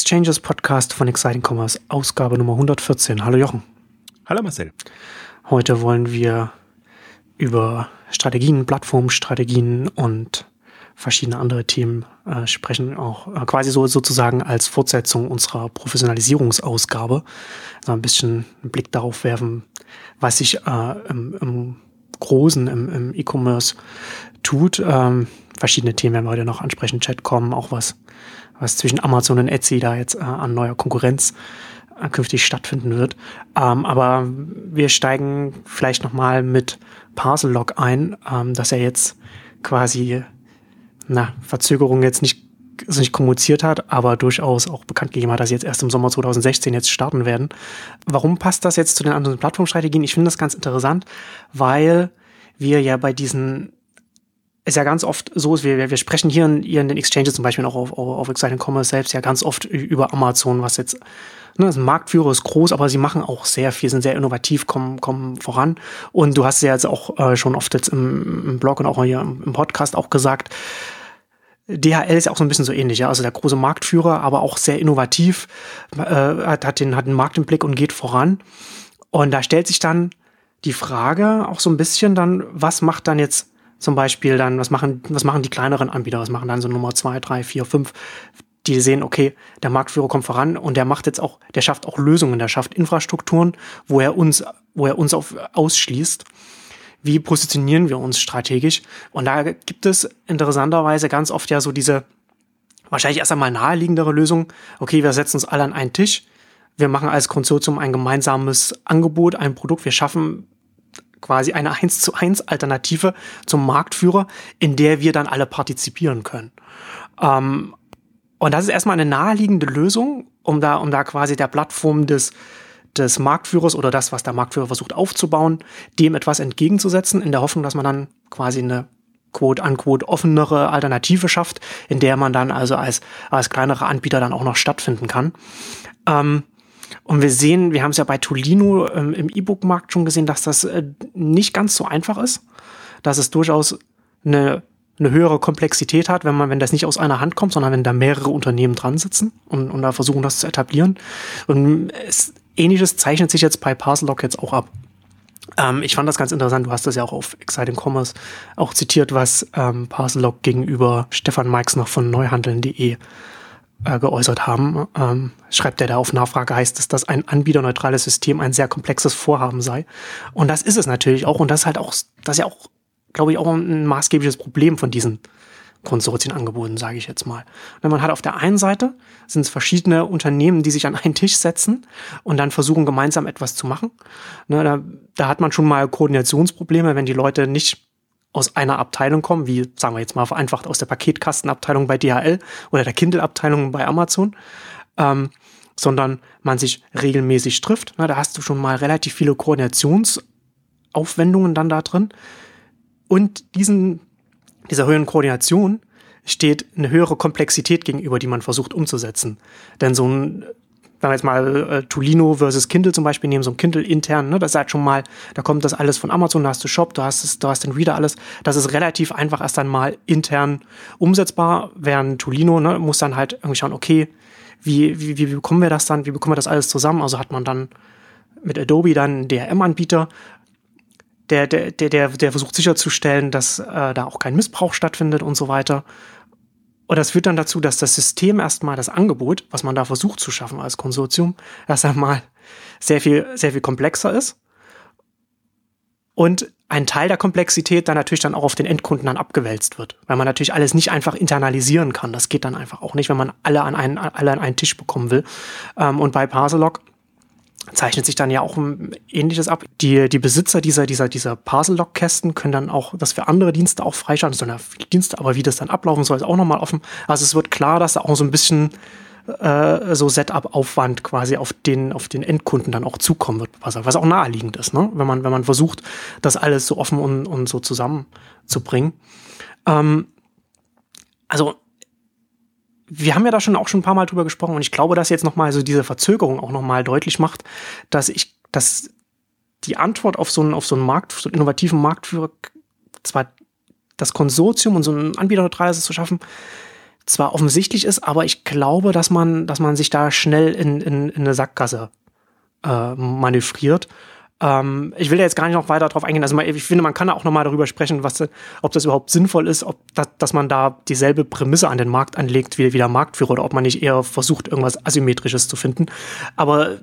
Exchanges Podcast von Exciting Commerce, Ausgabe Nummer 114. Hallo Jochen. Hallo Marcel. Heute wollen wir über Strategien, Plattformstrategien und verschiedene andere Themen äh, sprechen, auch äh, quasi so sozusagen als Fortsetzung unserer Professionalisierungsausgabe. Also ein bisschen einen Blick darauf werfen, was sich äh, im, im Großen im, im E-Commerce tut. Ähm, verschiedene Themen werden wir heute noch ansprechen, Chat kommen, auch was, was zwischen Amazon und Etsy da jetzt äh, an neuer Konkurrenz äh, künftig stattfinden wird. Ähm, aber wir steigen vielleicht nochmal mit Parcel Lock ein, ähm, dass er jetzt quasi na, Verzögerung jetzt nicht, also nicht kommuniziert hat, aber durchaus auch bekannt gegeben hat, dass sie jetzt erst im Sommer 2016 jetzt starten werden. Warum passt das jetzt zu den anderen Plattformstrategien? Ich finde das ganz interessant, weil wir ja bei diesen es ja ganz oft so ist, wir, wir sprechen hier in, hier in den Exchanges zum Beispiel auch auf, auf, auf Exciting Commerce selbst ja ganz oft über Amazon, was jetzt, ne, das Marktführer ist groß, aber sie machen auch sehr viel, sind sehr innovativ, kommen, kommen voran. Und du hast ja jetzt auch äh, schon oft jetzt im, im Blog und auch hier im, im Podcast auch gesagt, DHL ist ja auch so ein bisschen so ähnlich, ja. Also der große Marktführer, aber auch sehr innovativ, äh, hat, hat, den, hat den Markt im Blick und geht voran. Und da stellt sich dann die Frage auch so ein bisschen dann, was macht dann jetzt zum Beispiel dann, was machen, was machen die kleineren Anbieter, was machen dann so Nummer zwei, drei, vier, fünf, die sehen, okay, der Marktführer kommt voran und der macht jetzt auch, der schafft auch Lösungen, der schafft Infrastrukturen, wo er uns, wo er uns auf, ausschließt wie positionieren wir uns strategisch? Und da gibt es interessanterweise ganz oft ja so diese wahrscheinlich erst einmal naheliegendere Lösung. Okay, wir setzen uns alle an einen Tisch. Wir machen als Konsortium ein gemeinsames Angebot, ein Produkt. Wir schaffen quasi eine 1 zu 1 Alternative zum Marktführer, in der wir dann alle partizipieren können. Ähm, und das ist erstmal eine naheliegende Lösung, um da, um da quasi der Plattform des, des Marktführers oder das, was der Marktführer versucht aufzubauen, dem etwas entgegenzusetzen, in der Hoffnung, dass man dann quasi eine quote unquote offenere Alternative schafft, in der man dann also als, als kleinere Anbieter dann auch noch stattfinden kann. Ähm, und wir sehen, wir haben es ja bei Tolino ähm, im E-Book-Markt schon gesehen, dass das äh, nicht ganz so einfach ist, dass es durchaus eine, eine höhere Komplexität hat, wenn man, wenn das nicht aus einer Hand kommt, sondern wenn da mehrere Unternehmen dran sitzen und, und da versuchen, das zu etablieren. Und es Ähnliches zeichnet sich jetzt bei Parcellock jetzt auch ab. Ähm, ich fand das ganz interessant. Du hast das ja auch auf Exciting Commerce auch zitiert, was ähm, Parcellock gegenüber Stefan Meix noch von neuhandeln.de äh, geäußert haben. Ähm, schreibt er da auf Nachfrage, heißt es, dass ein anbieterneutrales System ein sehr komplexes Vorhaben sei. Und das ist es natürlich auch. Und das ist halt auch, das ist ja auch, glaube ich, auch ein maßgebliches Problem von diesen Konsortien angeboten, sage ich jetzt mal. Und man hat auf der einen Seite sind es verschiedene Unternehmen, die sich an einen Tisch setzen und dann versuchen gemeinsam etwas zu machen. Ne, da, da hat man schon mal Koordinationsprobleme, wenn die Leute nicht aus einer Abteilung kommen, wie sagen wir jetzt mal vereinfacht aus der Paketkastenabteilung bei DHL oder der Kindle-Abteilung bei Amazon, ähm, sondern man sich regelmäßig trifft. Na, da hast du schon mal relativ viele Koordinationsaufwendungen dann da drin. Und diesen dieser höheren Koordination steht eine höhere Komplexität gegenüber, die man versucht umzusetzen. Denn so ein, wenn wir jetzt mal äh, Tolino versus Kindle zum Beispiel nehmen, so ein Kindle intern, ne, das ist halt schon mal, da kommt das alles von Amazon, da hast du Shop, da hast, es, da hast den Reader alles. Das ist relativ einfach erst einmal intern umsetzbar, während Tolino ne, muss dann halt irgendwie schauen, okay, wie, wie, wie bekommen wir das dann, wie bekommen wir das alles zusammen? Also hat man dann mit Adobe dann einen DRM-Anbieter, der, der, der, der, der versucht sicherzustellen, dass äh, da auch kein Missbrauch stattfindet und so weiter. Und das führt dann dazu, dass das System erstmal das Angebot, was man da versucht zu schaffen als Konsortium, erst einmal sehr viel, sehr viel komplexer ist. Und ein Teil der Komplexität dann natürlich dann auch auf den Endkunden dann abgewälzt wird, weil man natürlich alles nicht einfach internalisieren kann. Das geht dann einfach auch nicht, wenn man alle an einen, alle an einen Tisch bekommen will. Ähm, und bei Parcelog zeichnet sich dann ja auch ähnliches ab. Die, die Besitzer dieser, dieser, dieser Parcel-Log-Kästen können dann auch das für andere Dienste auch freischalten. Viele Dienste, aber wie das dann ablaufen soll, ist auch nochmal offen. Also es wird klar, dass da auch so ein bisschen äh, so Setup-Aufwand quasi auf den, auf den Endkunden dann auch zukommen wird, was, was auch naheliegend ist, ne? wenn, man, wenn man versucht, das alles so offen und, und so zusammenzubringen. Ähm, also wir haben ja da schon auch schon ein paar Mal drüber gesprochen und ich glaube, dass jetzt nochmal so diese Verzögerung auch nochmal deutlich macht, dass ich, dass die Antwort auf so einen, auf so einen Markt, so einen innovativen Marktführer, zwar das Konsortium und so ein Anbieterneutrales zu schaffen, zwar offensichtlich ist, aber ich glaube, dass man, dass man sich da schnell in, in, in eine Sackgasse äh, manövriert. Ähm, ich will da jetzt gar nicht noch weiter drauf eingehen. Also ich finde, man kann da auch nochmal darüber sprechen, was, ob das überhaupt sinnvoll ist, ob das, dass man da dieselbe Prämisse an den Markt anlegt wie, wie der Marktführer oder ob man nicht eher versucht, irgendwas Asymmetrisches zu finden. Aber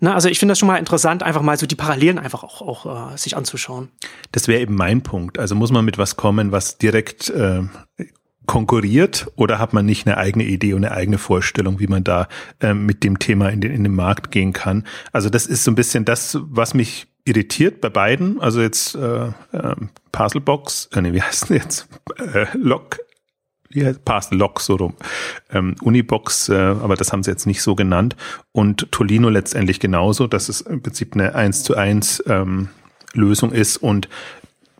na, also ich finde das schon mal interessant, einfach mal so die Parallelen einfach auch, auch äh, sich anzuschauen. Das wäre eben mein Punkt. Also muss man mit was kommen, was direkt äh, konkurriert oder hat man nicht eine eigene Idee und eine eigene Vorstellung, wie man da äh, mit dem Thema in den, in den Markt gehen kann? Also das ist so ein bisschen das, was mich irritiert bei beiden. Also jetzt äh, äh, Puzzlebox, äh, nee, wie heißt denn jetzt? Äh, Lock, wie heißt Parcel Lock so rum. Ähm, Unibox, äh, aber das haben sie jetzt nicht so genannt. Und Tolino letztendlich genauso, dass es im Prinzip eine 1 zu 1 ähm, Lösung ist und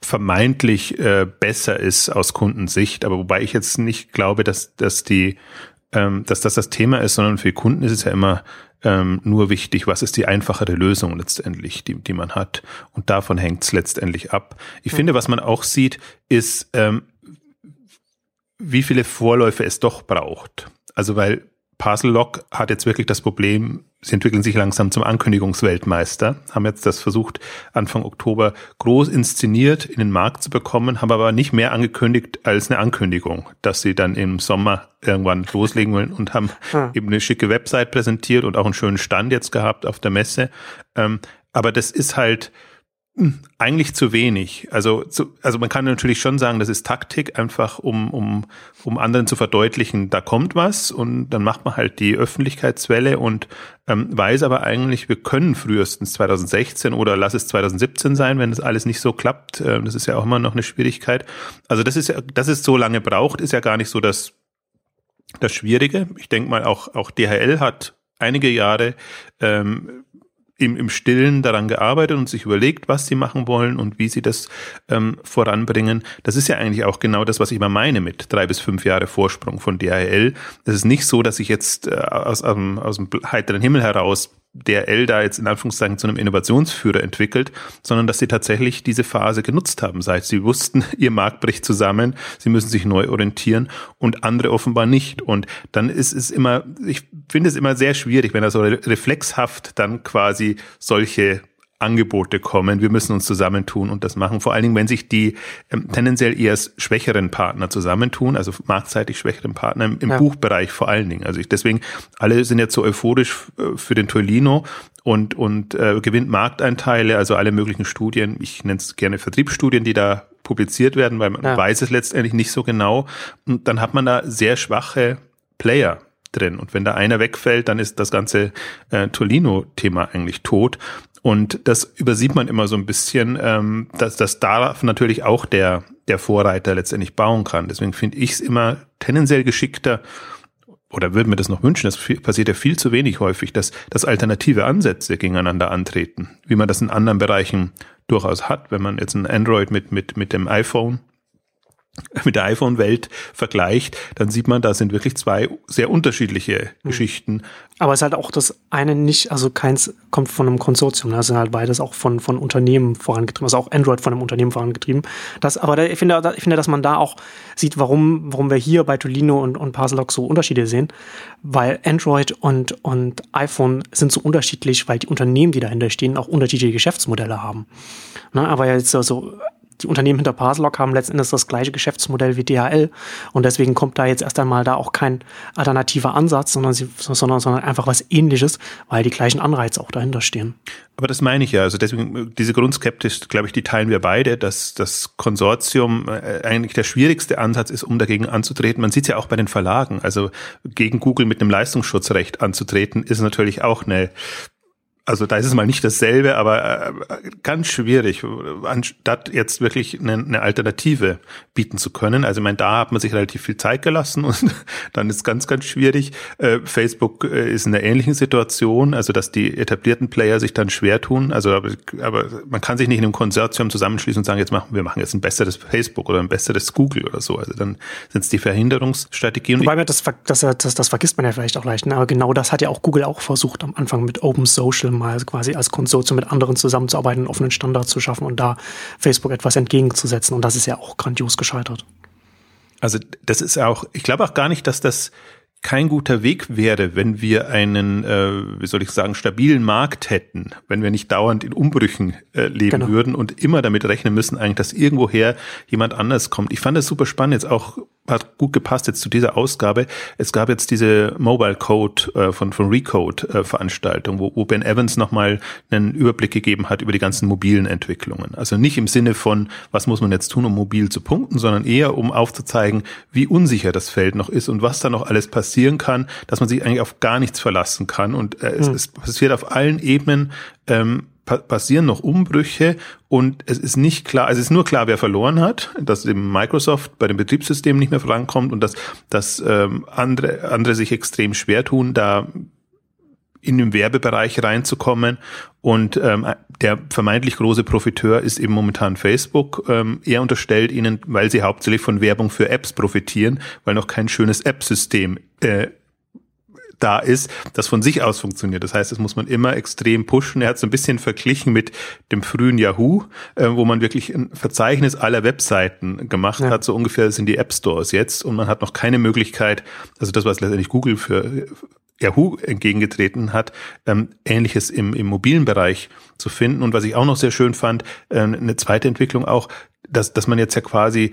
vermeintlich äh, besser ist aus Kundensicht, aber wobei ich jetzt nicht glaube, dass, dass die ähm, dass das das Thema ist, sondern für Kunden ist es ja immer ähm, nur wichtig, was ist die einfachere Lösung letztendlich, die, die man hat. Und davon hängt es letztendlich ab. Ich mhm. finde, was man auch sieht, ist, ähm, wie viele Vorläufe es doch braucht. Also weil Puzzle Lock hat jetzt wirklich das Problem, sie entwickeln sich langsam zum Ankündigungsweltmeister, haben jetzt das versucht, Anfang Oktober groß inszeniert in den Markt zu bekommen, haben aber nicht mehr angekündigt als eine Ankündigung, dass sie dann im Sommer irgendwann loslegen wollen und haben hm. eben eine schicke Website präsentiert und auch einen schönen Stand jetzt gehabt auf der Messe. Ähm, aber das ist halt, eigentlich zu wenig. Also, zu, also man kann natürlich schon sagen, das ist Taktik, einfach um, um, um anderen zu verdeutlichen, da kommt was und dann macht man halt die Öffentlichkeitswelle und ähm, weiß aber eigentlich, wir können frühestens 2016 oder lass es 2017 sein, wenn das alles nicht so klappt. Ähm, das ist ja auch immer noch eine Schwierigkeit. Also das ist ja, dass es so lange braucht, ist ja gar nicht so das, das Schwierige. Ich denke mal, auch, auch DHL hat einige Jahre ähm, im, im Stillen daran gearbeitet und sich überlegt, was sie machen wollen und wie sie das ähm, voranbringen. Das ist ja eigentlich auch genau das, was ich immer meine mit drei bis fünf Jahre Vorsprung von DHL. Es ist nicht so, dass ich jetzt äh, aus, aus, aus dem heiteren Himmel heraus DRL da jetzt in Anführungszeichen zu einem Innovationsführer entwickelt, sondern dass sie tatsächlich diese Phase genutzt haben, seit sie wussten, ihr Markt bricht zusammen, sie müssen sich neu orientieren und andere offenbar nicht. Und dann ist es immer, ich finde es immer sehr schwierig, wenn er so reflexhaft dann quasi solche Angebote kommen. Wir müssen uns zusammentun und das machen. Vor allen Dingen, wenn sich die ähm, tendenziell eher schwächeren Partner zusammentun, also marktseitig schwächeren Partner im, im ja. Buchbereich vor allen Dingen. Also ich, deswegen, alle sind jetzt so euphorisch äh, für den Tolino und, und äh, gewinnt Markteinteile, also alle möglichen Studien. Ich nenne es gerne Vertriebsstudien, die da publiziert werden, weil man ja. weiß es letztendlich nicht so genau. Und dann hat man da sehr schwache Player drin. Und wenn da einer wegfällt, dann ist das ganze äh, Tolino-Thema eigentlich tot. Und das übersieht man immer so ein bisschen, ähm, dass, dass da natürlich auch der, der Vorreiter letztendlich bauen kann. Deswegen finde ich es immer tendenziell geschickter, oder würde mir das noch wünschen, das passiert ja viel zu wenig häufig, dass, dass alternative Ansätze gegeneinander antreten, wie man das in anderen Bereichen durchaus hat, wenn man jetzt ein Android mit, mit, mit dem iPhone mit der iPhone-Welt vergleicht, dann sieht man, da sind wirklich zwei sehr unterschiedliche mhm. Geschichten. Aber es ist halt auch das eine nicht, also keins kommt von einem Konsortium, das sind halt beides auch von, von Unternehmen vorangetrieben, also auch Android von einem Unternehmen vorangetrieben. Das, aber da, ich, finde, ich finde, dass man da auch sieht, warum, warum wir hier bei Tolino und, und Parselock so Unterschiede sehen, weil Android und, und iPhone sind so unterschiedlich, weil die Unternehmen, die dahinter stehen, auch unterschiedliche Geschäftsmodelle haben. Ne, aber jetzt also die Unternehmen hinter Parselock haben letztendlich das gleiche Geschäftsmodell wie DHL und deswegen kommt da jetzt erst einmal da auch kein alternativer Ansatz, sondern, sie, sondern, sondern einfach was ähnliches, weil die gleichen Anreize auch dahinter stehen. Aber das meine ich ja. Also deswegen, diese Grundskeptis, glaube ich, die teilen wir beide, dass das Konsortium äh, eigentlich der schwierigste Ansatz ist, um dagegen anzutreten. Man sieht es ja auch bei den Verlagen. Also gegen Google mit einem Leistungsschutzrecht anzutreten, ist natürlich auch eine also da ist es mal nicht dasselbe, aber äh, ganz schwierig, anstatt jetzt wirklich eine, eine Alternative bieten zu können. Also ich meine, da hat man sich relativ viel Zeit gelassen und dann ist ganz, ganz schwierig. Äh, Facebook äh, ist in einer ähnlichen Situation, also dass die etablierten Player sich dann schwer tun. Also aber, aber man kann sich nicht in einem Konsortium zusammenschließen und sagen, jetzt machen wir machen jetzt ein besseres Facebook oder ein besseres Google oder so. Also dann sind es die Verhinderungsstrategien. Wobei man das, das, das, das vergisst man ja vielleicht auch leicht. Ne? Aber genau das hat ja auch Google auch versucht am Anfang mit Open Social mal quasi als Konsortium mit anderen zusammenzuarbeiten, einen offenen Standard zu schaffen und da Facebook etwas entgegenzusetzen. Und das ist ja auch grandios gescheitert. Also das ist auch, ich glaube auch gar nicht, dass das kein guter Weg wäre, wenn wir einen, äh, wie soll ich sagen, stabilen Markt hätten, wenn wir nicht dauernd in Umbrüchen äh, leben genau. würden und immer damit rechnen müssen, eigentlich, dass irgendwoher jemand anders kommt. Ich fand das super spannend, jetzt auch hat gut gepasst jetzt zu dieser Ausgabe. Es gab jetzt diese Mobile Code äh, von, von Recode äh, Veranstaltung, wo, wo Ben Evans nochmal einen Überblick gegeben hat über die ganzen mobilen Entwicklungen. Also nicht im Sinne von, was muss man jetzt tun, um mobil zu punkten, sondern eher um aufzuzeigen, wie unsicher das Feld noch ist und was da noch alles passieren kann, dass man sich eigentlich auf gar nichts verlassen kann. Und äh, es, hm. es passiert auf allen Ebenen ähm, passieren noch Umbrüche und es ist nicht klar, also es ist nur klar, wer verloren hat, dass eben Microsoft bei dem Betriebssystem nicht mehr vorankommt und dass, dass ähm, andere, andere sich extrem schwer tun, da in den Werbebereich reinzukommen. Und ähm, der vermeintlich große Profiteur ist eben momentan Facebook. Ähm, er unterstellt ihnen, weil sie hauptsächlich von Werbung für Apps profitieren, weil noch kein schönes App-System äh, da ist, das von sich aus funktioniert. Das heißt, das muss man immer extrem pushen. Er hat so ein bisschen verglichen mit dem frühen Yahoo, äh, wo man wirklich ein Verzeichnis aller Webseiten gemacht ja. hat. So ungefähr sind die App Stores jetzt und man hat noch keine Möglichkeit, also das, was letztendlich Google für Yahoo entgegengetreten hat, ähm, ähnliches im, im mobilen Bereich zu finden. Und was ich auch noch sehr schön fand, äh, eine zweite Entwicklung auch, dass, dass man jetzt ja quasi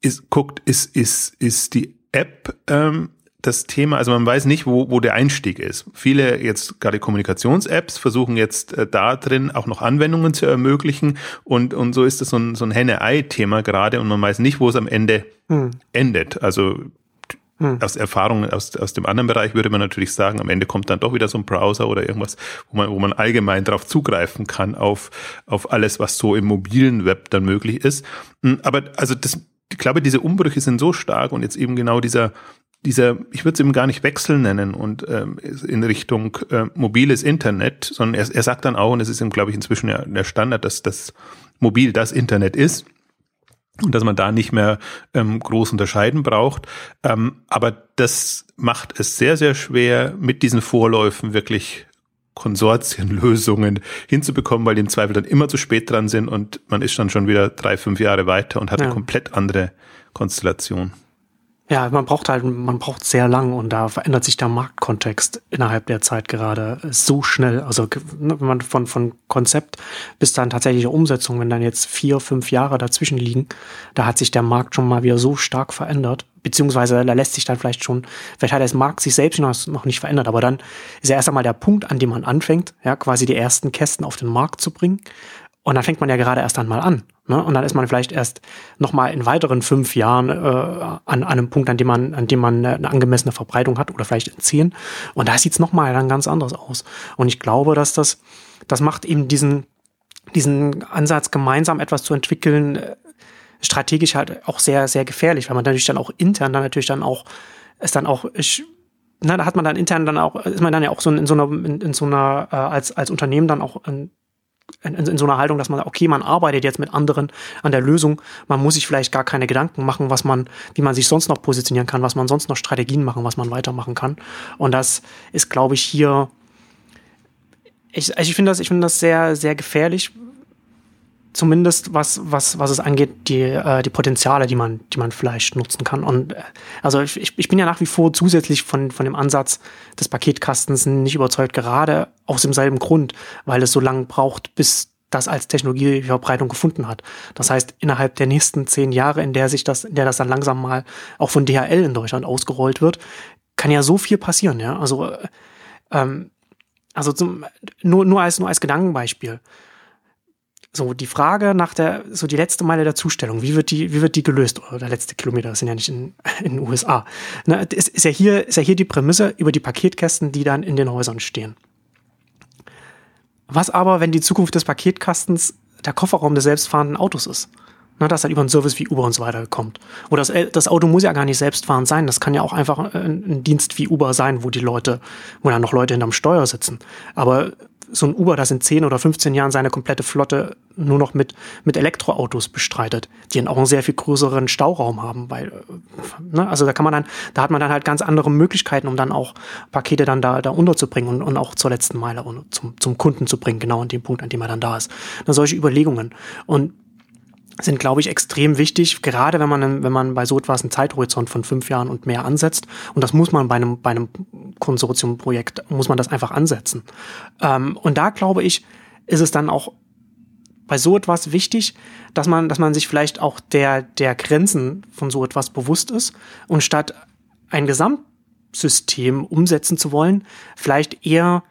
ist, guckt, ist, ist, ist die App ähm, das Thema, also man weiß nicht, wo, wo der Einstieg ist. Viele jetzt gerade Kommunikations-Apps versuchen jetzt äh, da drin auch noch Anwendungen zu ermöglichen und, und so ist das so ein, so ein Henne-Ei-Thema gerade und man weiß nicht, wo es am Ende hm. endet. Also hm. aus Erfahrungen aus, aus dem anderen Bereich würde man natürlich sagen, am Ende kommt dann doch wieder so ein Browser oder irgendwas, wo man, wo man allgemein darauf zugreifen kann, auf, auf alles, was so im mobilen Web dann möglich ist. Hm, aber also das, ich glaube, diese Umbrüche sind so stark und jetzt eben genau dieser dieser, ich würde es eben gar nicht Wechsel nennen und ähm, in Richtung äh, mobiles Internet, sondern er, er sagt dann auch, und es ist ihm, glaube ich, inzwischen ja der Standard, dass das mobil das Internet ist und dass man da nicht mehr ähm, groß unterscheiden braucht. Ähm, aber das macht es sehr, sehr schwer, mit diesen Vorläufen wirklich Konsortienlösungen hinzubekommen, weil die im Zweifel dann immer zu spät dran sind und man ist dann schon wieder drei, fünf Jahre weiter und hat ja. eine komplett andere Konstellation. Ja, man braucht halt, man braucht sehr lang und da verändert sich der Marktkontext innerhalb der Zeit gerade so schnell. Also ne, wenn man von, von Konzept bis dann tatsächliche Umsetzung, wenn dann jetzt vier, fünf Jahre dazwischen liegen, da hat sich der Markt schon mal wieder so stark verändert. Beziehungsweise da lässt sich dann vielleicht schon, vielleicht hat der Markt sich selbst noch nicht verändert, aber dann ist ja erst einmal der Punkt, an dem man anfängt, ja, quasi die ersten Kästen auf den Markt zu bringen. Und dann fängt man ja gerade erst einmal an. Ne? Und dann ist man vielleicht erst nochmal in weiteren fünf Jahren äh, an, an einem Punkt, an dem man, an dem man eine angemessene Verbreitung hat oder vielleicht in zehn. Und da sieht es nochmal dann ganz anders aus. Und ich glaube, dass das, das macht eben diesen, diesen Ansatz, gemeinsam etwas zu entwickeln, äh, strategisch halt auch sehr, sehr gefährlich, weil man natürlich dann auch intern dann natürlich dann auch, es dann auch, ich, na, da hat man dann intern dann auch, ist man dann ja auch so in, in so einer, in, in so einer, äh, als, als Unternehmen dann auch in, in, in, so einer Haltung, dass man okay, man arbeitet jetzt mit anderen an der Lösung. Man muss sich vielleicht gar keine Gedanken machen, was man, wie man sich sonst noch positionieren kann, was man sonst noch Strategien machen, was man weitermachen kann. Und das ist, glaube ich, hier, ich, also ich finde das, ich finde das sehr, sehr gefährlich, zumindest was, was, was es angeht, die, äh, die Potenziale, die man, die man vielleicht nutzen kann. Und äh, also ich, ich bin ja nach wie vor zusätzlich von, von dem Ansatz des Paketkastens nicht überzeugt, gerade aus demselben Grund, weil es so lange braucht, bis das als Technologieverbreitung gefunden hat. Das heißt, innerhalb der nächsten zehn Jahre, in der sich das, in der das dann langsam mal auch von DHL in Deutschland ausgerollt wird, kann ja so viel passieren, ja. Also, äh, ähm, also zum, nur, nur als, nur als Gedankenbeispiel. So, die Frage nach der, so die letzte Meile der Zustellung, wie wird die, wie wird die gelöst? Oder der letzte Kilometer, das sind ja nicht in, in den USA. Na, ist, ist, ja hier, ist ja hier die Prämisse über die Paketkästen, die dann in den Häusern stehen. Was aber, wenn die Zukunft des Paketkastens der Kofferraum des selbstfahrenden Autos ist? Na, dass dann über einen Service wie Uber und so weiter kommt. Oder das, das Auto muss ja gar nicht selbstfahrend sein. Das kann ja auch einfach ein, ein Dienst wie Uber sein, wo die Leute, wo dann noch Leute hinterm Steuer sitzen. Aber so ein Uber, das in 10 oder 15 Jahren seine komplette Flotte nur noch mit, mit Elektroautos bestreitet, die dann auch einen sehr viel größeren Stauraum haben, weil, äh, ne, also da kann man dann, da hat man dann halt ganz andere Möglichkeiten, um dann auch Pakete dann da, da unterzubringen und, und auch zur letzten Meile und zum, zum Kunden zu bringen, genau an dem Punkt, an dem er dann da ist. Dann solche Überlegungen. Und sind, glaube ich, extrem wichtig, gerade wenn man, wenn man bei so etwas einen Zeithorizont von fünf Jahren und mehr ansetzt. Und das muss man bei einem, bei einem Konsortiumprojekt, muss man das einfach ansetzen. Ähm, und da, glaube ich, ist es dann auch bei so etwas wichtig, dass man, dass man sich vielleicht auch der, der Grenzen von so etwas bewusst ist und statt ein Gesamtsystem umsetzen zu wollen, vielleicht eher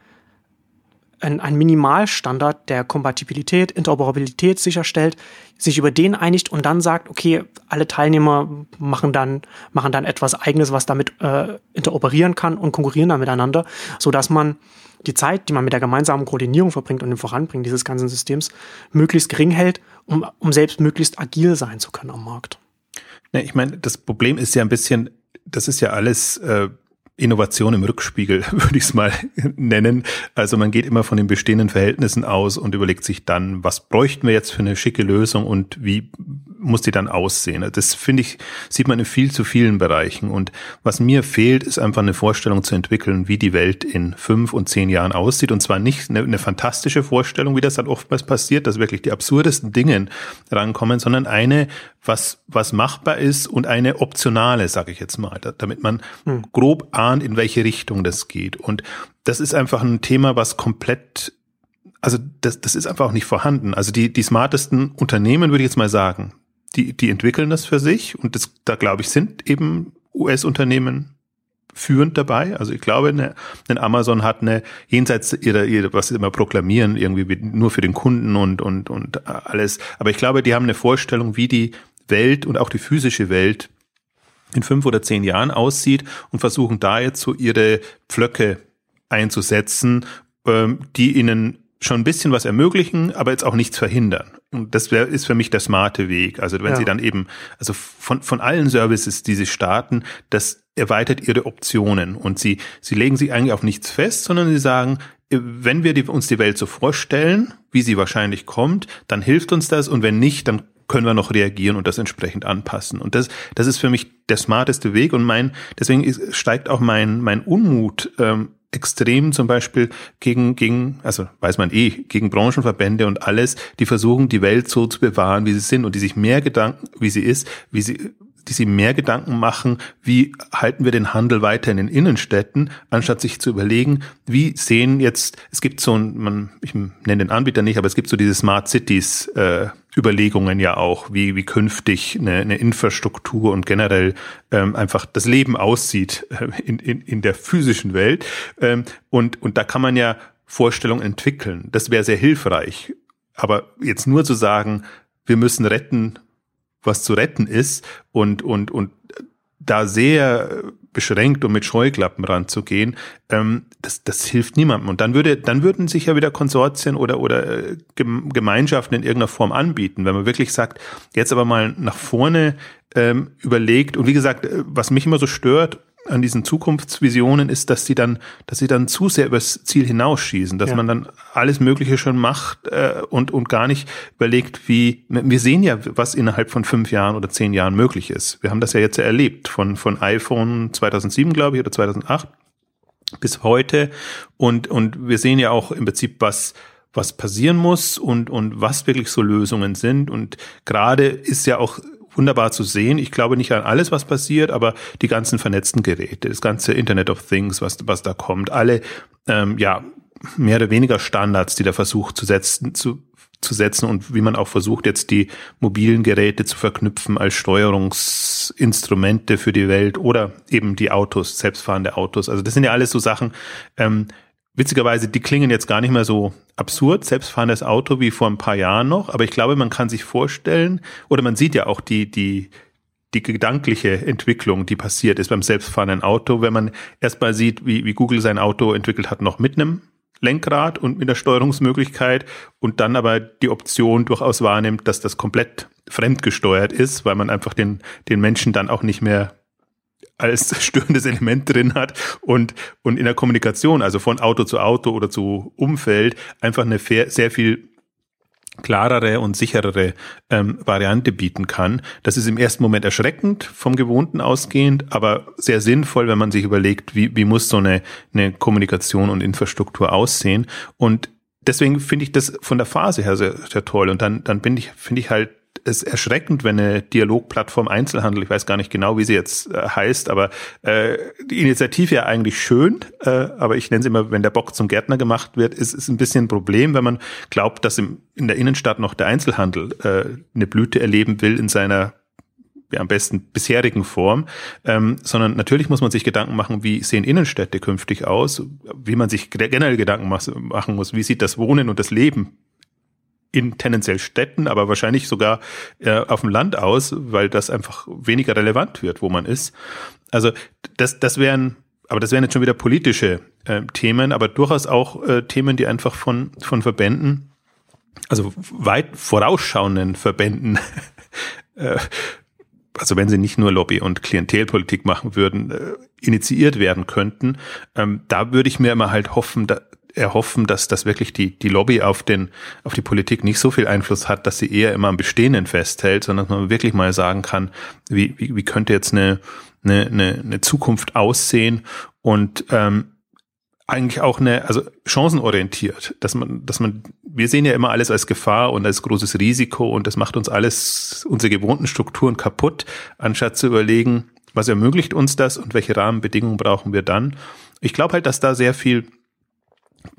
ein, ein Minimalstandard der Kompatibilität, Interoperabilität sicherstellt, sich über den einigt und dann sagt, okay, alle Teilnehmer machen dann, machen dann etwas eigenes, was damit äh, interoperieren kann und konkurrieren dann miteinander, so man die Zeit, die man mit der gemeinsamen Koordinierung verbringt und dem Voranbringen dieses ganzen Systems, möglichst gering hält, um, um selbst möglichst agil sein zu können am Markt. Ja, ich meine, das Problem ist ja ein bisschen, das ist ja alles äh, Innovation im Rückspiegel, würde ich es mal nennen. Also man geht immer von den bestehenden Verhältnissen aus und überlegt sich dann, was bräuchten wir jetzt für eine schicke Lösung und wie muss die dann aussehen. Das finde ich, sieht man in viel zu vielen Bereichen. Und was mir fehlt, ist einfach eine Vorstellung zu entwickeln, wie die Welt in fünf und zehn Jahren aussieht. Und zwar nicht eine, eine fantastische Vorstellung, wie das dann oftmals passiert, dass wirklich die absurdesten Dinge rankommen, sondern eine, was, was machbar ist und eine optionale, sage ich jetzt mal, damit man hm. grob ahnt, in welche Richtung das geht. Und das ist einfach ein Thema, was komplett also das, das ist einfach auch nicht vorhanden. Also die, die smartesten Unternehmen, würde ich jetzt mal sagen, die, die entwickeln das für sich und das, da glaube ich, sind eben US-Unternehmen führend dabei. Also ich glaube, eine, eine Amazon hat eine jenseits ihrer, ihrer, was sie immer proklamieren, irgendwie nur für den Kunden und, und, und alles. Aber ich glaube, die haben eine Vorstellung, wie die Welt und auch die physische Welt in fünf oder zehn Jahren aussieht und versuchen da jetzt so ihre Pflöcke einzusetzen, ähm, die ihnen schon ein bisschen was ermöglichen, aber jetzt auch nichts verhindern. Und das wär, ist für mich der smarte Weg. Also wenn ja. Sie dann eben, also von, von allen Services, die Sie starten, das erweitert Ihre Optionen und Sie, Sie legen sich eigentlich auf nichts fest, sondern Sie sagen, wenn wir die, uns die Welt so vorstellen, wie sie wahrscheinlich kommt, dann hilft uns das und wenn nicht, dann können wir noch reagieren und das entsprechend anpassen. Und das, das ist für mich der smarteste Weg und mein, deswegen ist, steigt auch mein, mein Unmut ähm, extrem zum Beispiel gegen, gegen, also weiß man eh, gegen Branchenverbände und alles, die versuchen, die Welt so zu bewahren, wie sie sind und die sich mehr Gedanken, wie sie ist, wie sie, die sich mehr Gedanken machen, wie halten wir den Handel weiter in den Innenstädten, anstatt sich zu überlegen, wie sehen jetzt, es gibt so ein, man, ich nenne den Anbieter nicht, aber es gibt so diese Smart Cities, äh, Überlegungen ja auch, wie, wie künftig eine, eine Infrastruktur und generell ähm, einfach das Leben aussieht äh, in, in, in der physischen Welt. Ähm, und, und da kann man ja Vorstellungen entwickeln. Das wäre sehr hilfreich. Aber jetzt nur zu sagen, wir müssen retten, was zu retten ist und, und, und da sehr beschränkt und mit Scheuklappen ranzugehen, ähm, das, das hilft niemandem. Und dann würde, dann würden sich ja wieder Konsortien oder, oder äh, Gemeinschaften in irgendeiner Form anbieten, wenn man wirklich sagt, jetzt aber mal nach vorne ähm, überlegt. Und wie gesagt, äh, was mich immer so stört, an diesen Zukunftsvisionen ist, dass sie dann, dass sie dann zu sehr übers Ziel hinausschießen, dass ja. man dann alles Mögliche schon macht äh, und und gar nicht überlegt, wie wir sehen ja, was innerhalb von fünf Jahren oder zehn Jahren möglich ist. Wir haben das ja jetzt erlebt von von iPhone 2007 glaube ich oder 2008 bis heute und und wir sehen ja auch im Prinzip was was passieren muss und und was wirklich so Lösungen sind und gerade ist ja auch wunderbar zu sehen. Ich glaube nicht an alles, was passiert, aber die ganzen vernetzten Geräte, das ganze Internet of Things, was, was da kommt, alle, ähm, ja, mehr oder weniger Standards, die da versucht zu setzen, zu, zu setzen und wie man auch versucht, jetzt die mobilen Geräte zu verknüpfen als Steuerungsinstrumente für die Welt oder eben die Autos, selbstfahrende Autos. Also das sind ja alles so Sachen, ähm, witzigerweise, die klingen jetzt gar nicht mehr so absurd, selbstfahrendes Auto wie vor ein paar Jahren noch, aber ich glaube, man kann sich vorstellen, oder man sieht ja auch die, die, die gedankliche Entwicklung, die passiert ist beim selbstfahrenden Auto, wenn man erstmal sieht, wie, wie Google sein Auto entwickelt hat, noch mit einem Lenkrad und mit der Steuerungsmöglichkeit und dann aber die Option durchaus wahrnimmt, dass das komplett fremdgesteuert ist, weil man einfach den, den Menschen dann auch nicht mehr als störendes Element drin hat und, und in der Kommunikation, also von Auto zu Auto oder zu Umfeld, einfach eine sehr viel klarere und sicherere ähm, Variante bieten kann. Das ist im ersten Moment erschreckend vom Gewohnten ausgehend, aber sehr sinnvoll, wenn man sich überlegt, wie, wie muss so eine, eine Kommunikation und Infrastruktur aussehen. Und deswegen finde ich das von der Phase her sehr, sehr toll. Und dann, dann bin ich, finde ich halt ist erschreckend, wenn eine Dialogplattform Einzelhandel, ich weiß gar nicht genau, wie sie jetzt äh, heißt, aber äh, die Initiative ja eigentlich schön, äh, aber ich nenne sie immer, wenn der Bock zum Gärtner gemacht wird, ist es ein bisschen ein Problem, wenn man glaubt, dass im, in der Innenstadt noch der Einzelhandel äh, eine Blüte erleben will in seiner ja, am besten bisherigen Form, ähm, sondern natürlich muss man sich Gedanken machen, wie sehen Innenstädte künftig aus, wie man sich generell Gedanken machen muss, wie sieht das Wohnen und das Leben in tendenziell Städten, aber wahrscheinlich sogar äh, auf dem Land aus, weil das einfach weniger relevant wird, wo man ist. Also das, das wären, aber das wären jetzt schon wieder politische äh, Themen, aber durchaus auch äh, Themen, die einfach von, von Verbänden, also weit vorausschauenden Verbänden äh, also wenn sie nicht nur Lobby- und Klientelpolitik machen würden, äh, initiiert werden könnten. Ähm, da würde ich mir immer halt hoffen, da, erhoffen, dass das wirklich die, die Lobby auf den, auf die Politik nicht so viel Einfluss hat, dass sie eher immer am Bestehenden festhält, sondern dass man wirklich mal sagen kann, wie, wie, wie könnte jetzt eine, eine, eine, eine Zukunft aussehen und ähm, eigentlich auch eine, also chancenorientiert, dass man, dass man, wir sehen ja immer alles als Gefahr und als großes Risiko und das macht uns alles, unsere gewohnten Strukturen kaputt, anstatt zu überlegen, was ermöglicht uns das und welche Rahmenbedingungen brauchen wir dann. Ich glaube halt, dass da sehr viel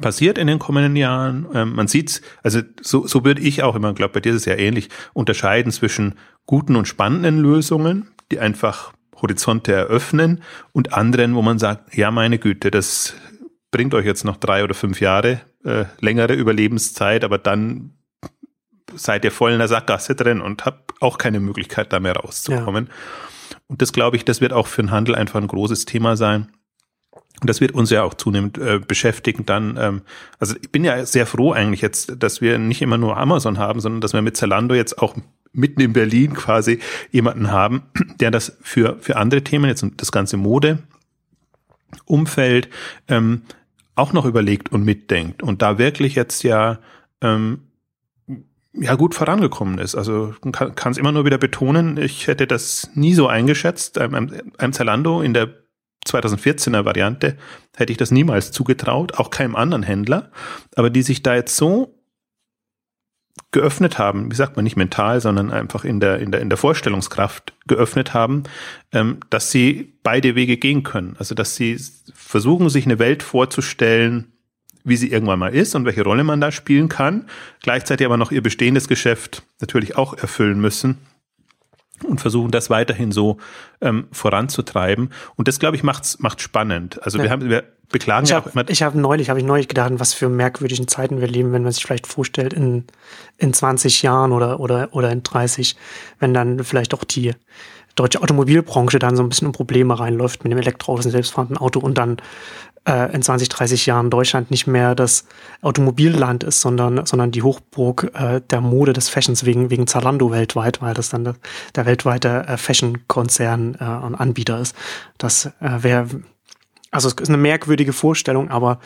passiert in den kommenden Jahren. Ähm, man sieht's, also so, so würde ich auch immer, glaube bei dir ist es ja ähnlich, unterscheiden zwischen guten und spannenden Lösungen, die einfach Horizonte eröffnen und anderen, wo man sagt, ja meine Güte, das bringt euch jetzt noch drei oder fünf Jahre äh, längere Überlebenszeit, aber dann seid ihr voll in der Sackgasse drin und habt auch keine Möglichkeit, da mehr rauszukommen. Ja. Und das glaube ich, das wird auch für den Handel einfach ein großes Thema sein. Und das wird uns ja auch zunehmend äh, beschäftigen dann. Ähm, also ich bin ja sehr froh eigentlich jetzt, dass wir nicht immer nur Amazon haben, sondern dass wir mit Zalando jetzt auch mitten in Berlin quasi jemanden haben, der das für, für andere Themen, jetzt das ganze Mode, Umfeld, ähm, auch noch überlegt und mitdenkt und da wirklich jetzt ja ähm, ja gut vorangekommen ist. Also kann es immer nur wieder betonen, ich hätte das nie so eingeschätzt. Einem, einem Zalando in der 2014er Variante hätte ich das niemals zugetraut, auch keinem anderen Händler, aber die sich da jetzt so geöffnet haben, wie sagt man nicht mental, sondern einfach in der, in der, in der Vorstellungskraft geöffnet haben, ähm, dass sie beide Wege gehen können. Also, dass sie versuchen, sich eine Welt vorzustellen, wie sie irgendwann mal ist und welche Rolle man da spielen kann, gleichzeitig aber noch ihr bestehendes Geschäft natürlich auch erfüllen müssen und versuchen das weiterhin so ähm, voranzutreiben. Und das, glaube ich, macht's macht spannend. Also ja. wir haben, wir beklagen ich ja hab, auch immer. Ich habe neulich, habe ich neulich gedacht, was für merkwürdigen Zeiten wir leben, wenn man sich vielleicht vorstellt, in, in 20 Jahren oder, oder, oder in 30, wenn dann vielleicht auch die deutsche Automobilbranche dann so ein bisschen in Probleme reinläuft mit dem Elektroauto, dem selbstfahrenden Auto und dann äh, in 20, 30 Jahren Deutschland nicht mehr das Automobilland ist, sondern, sondern die Hochburg äh, der Mode des Fashions wegen, wegen Zalando weltweit, weil das dann der, der weltweite äh, Fashion-Konzern äh, und Anbieter ist. Das äh, wäre, also es ist eine merkwürdige Vorstellung, aber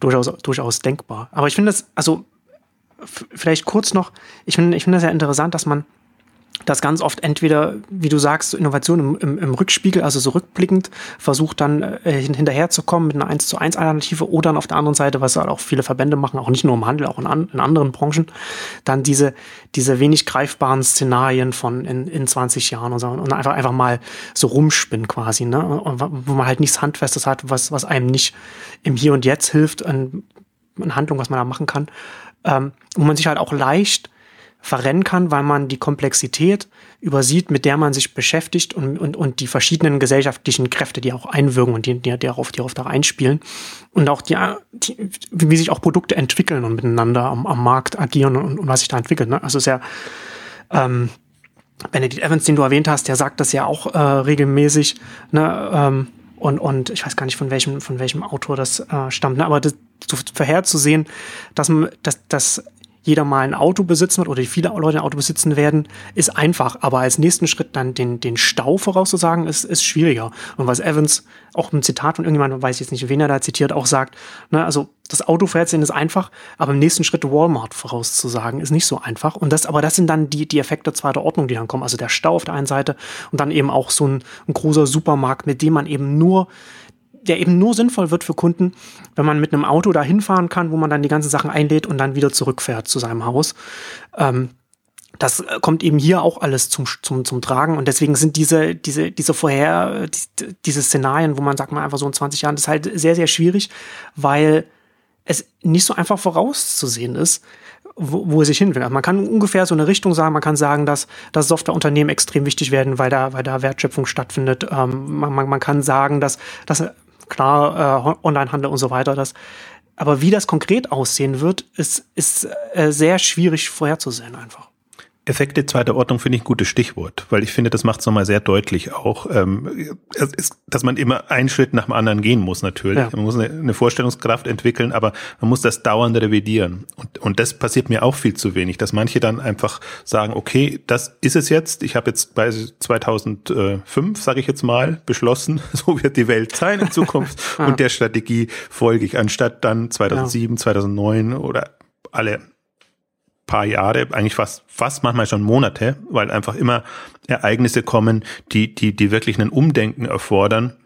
durchaus, durchaus denkbar. Aber ich finde das, also vielleicht kurz noch, ich finde ich finde das ja interessant, dass man dass ganz oft entweder, wie du sagst, Innovation im, im, im Rückspiegel, also so rückblickend, versucht dann äh, hinterherzukommen mit einer 1 zu 1 Alternative oder dann auf der anderen Seite, was halt auch viele Verbände machen, auch nicht nur im Handel, auch in, an, in anderen Branchen, dann diese, diese wenig greifbaren Szenarien von in, in 20 Jahren und, so, und einfach, einfach mal so rumspinnen quasi, ne? Und, wo man halt nichts Handfestes hat, was, was einem nicht im Hier und Jetzt hilft, an Handlung, was man da machen kann, ähm, wo man sich halt auch leicht verrennen kann, weil man die Komplexität übersieht, mit der man sich beschäftigt und, und, und die verschiedenen gesellschaftlichen Kräfte, die auch einwirken und die, die, die, darauf, die darauf da einspielen und auch die, die, wie sich auch Produkte entwickeln und miteinander am, am Markt agieren und, und was sich da entwickelt. Ne? Also sehr, ähm, Benedict Evans, den du erwähnt hast, der sagt das ja auch äh, regelmäßig, ne, ähm, und, und ich weiß gar nicht, von welchem, von welchem Autor das äh, stammt, ne? aber das, so vorherzusehen, dass, dass, dass jeder mal ein Auto besitzen wird oder viele Leute ein Auto besitzen werden, ist einfach. Aber als nächsten Schritt dann den, den Stau vorauszusagen, ist, ist schwieriger. Und was Evans auch im Zitat von irgendjemandem, weiß ich jetzt nicht, wen er da zitiert, auch sagt, ne, also das Auto vorherzusehen ist einfach, aber im nächsten Schritt Walmart vorauszusagen ist nicht so einfach. Und das, aber das sind dann die, die Effekte zweiter Ordnung, die dann kommen. Also der Stau auf der einen Seite und dann eben auch so ein, ein großer Supermarkt, mit dem man eben nur der eben nur sinnvoll wird für Kunden, wenn man mit einem Auto da hinfahren kann, wo man dann die ganzen Sachen einlädt und dann wieder zurückfährt zu seinem Haus. Ähm, das äh, kommt eben hier auch alles zum, zum, zum Tragen. Und deswegen sind diese, diese, diese vorher, die, diese Szenarien, wo man sagt mal einfach so in 20 Jahren, das ist halt sehr, sehr schwierig, weil es nicht so einfach vorauszusehen ist, wo, wo es sich hin will. Also man kann ungefähr so eine Richtung sagen, man kann sagen, dass, dass Softwareunternehmen extrem wichtig werden, weil da, weil da Wertschöpfung stattfindet. Ähm, man, man, man kann sagen, dass, dass klar, äh, Onlinehandel und so weiter, dass aber wie das konkret aussehen wird, ist, ist äh, sehr schwierig vorherzusehen einfach. Effekte zweiter Ordnung finde ich ein gutes Stichwort, weil ich finde, das macht es nochmal sehr deutlich auch, ähm, dass man immer einen Schritt nach dem anderen gehen muss natürlich. Ja. Man muss eine, eine, Vorstellungskraft entwickeln, aber man muss das dauernd revidieren. Und, und das passiert mir auch viel zu wenig, dass manche dann einfach sagen, okay, das ist es jetzt. Ich habe jetzt bei 2005, sage ich jetzt mal, beschlossen, so wird die Welt sein in Zukunft ja. und der Strategie folge ich, anstatt dann 2007, ja. 2009 oder alle paar Jahre, eigentlich fast, fast manchmal schon Monate, weil einfach immer Ereignisse kommen, die, die, die wirklich einen Umdenken erfordern.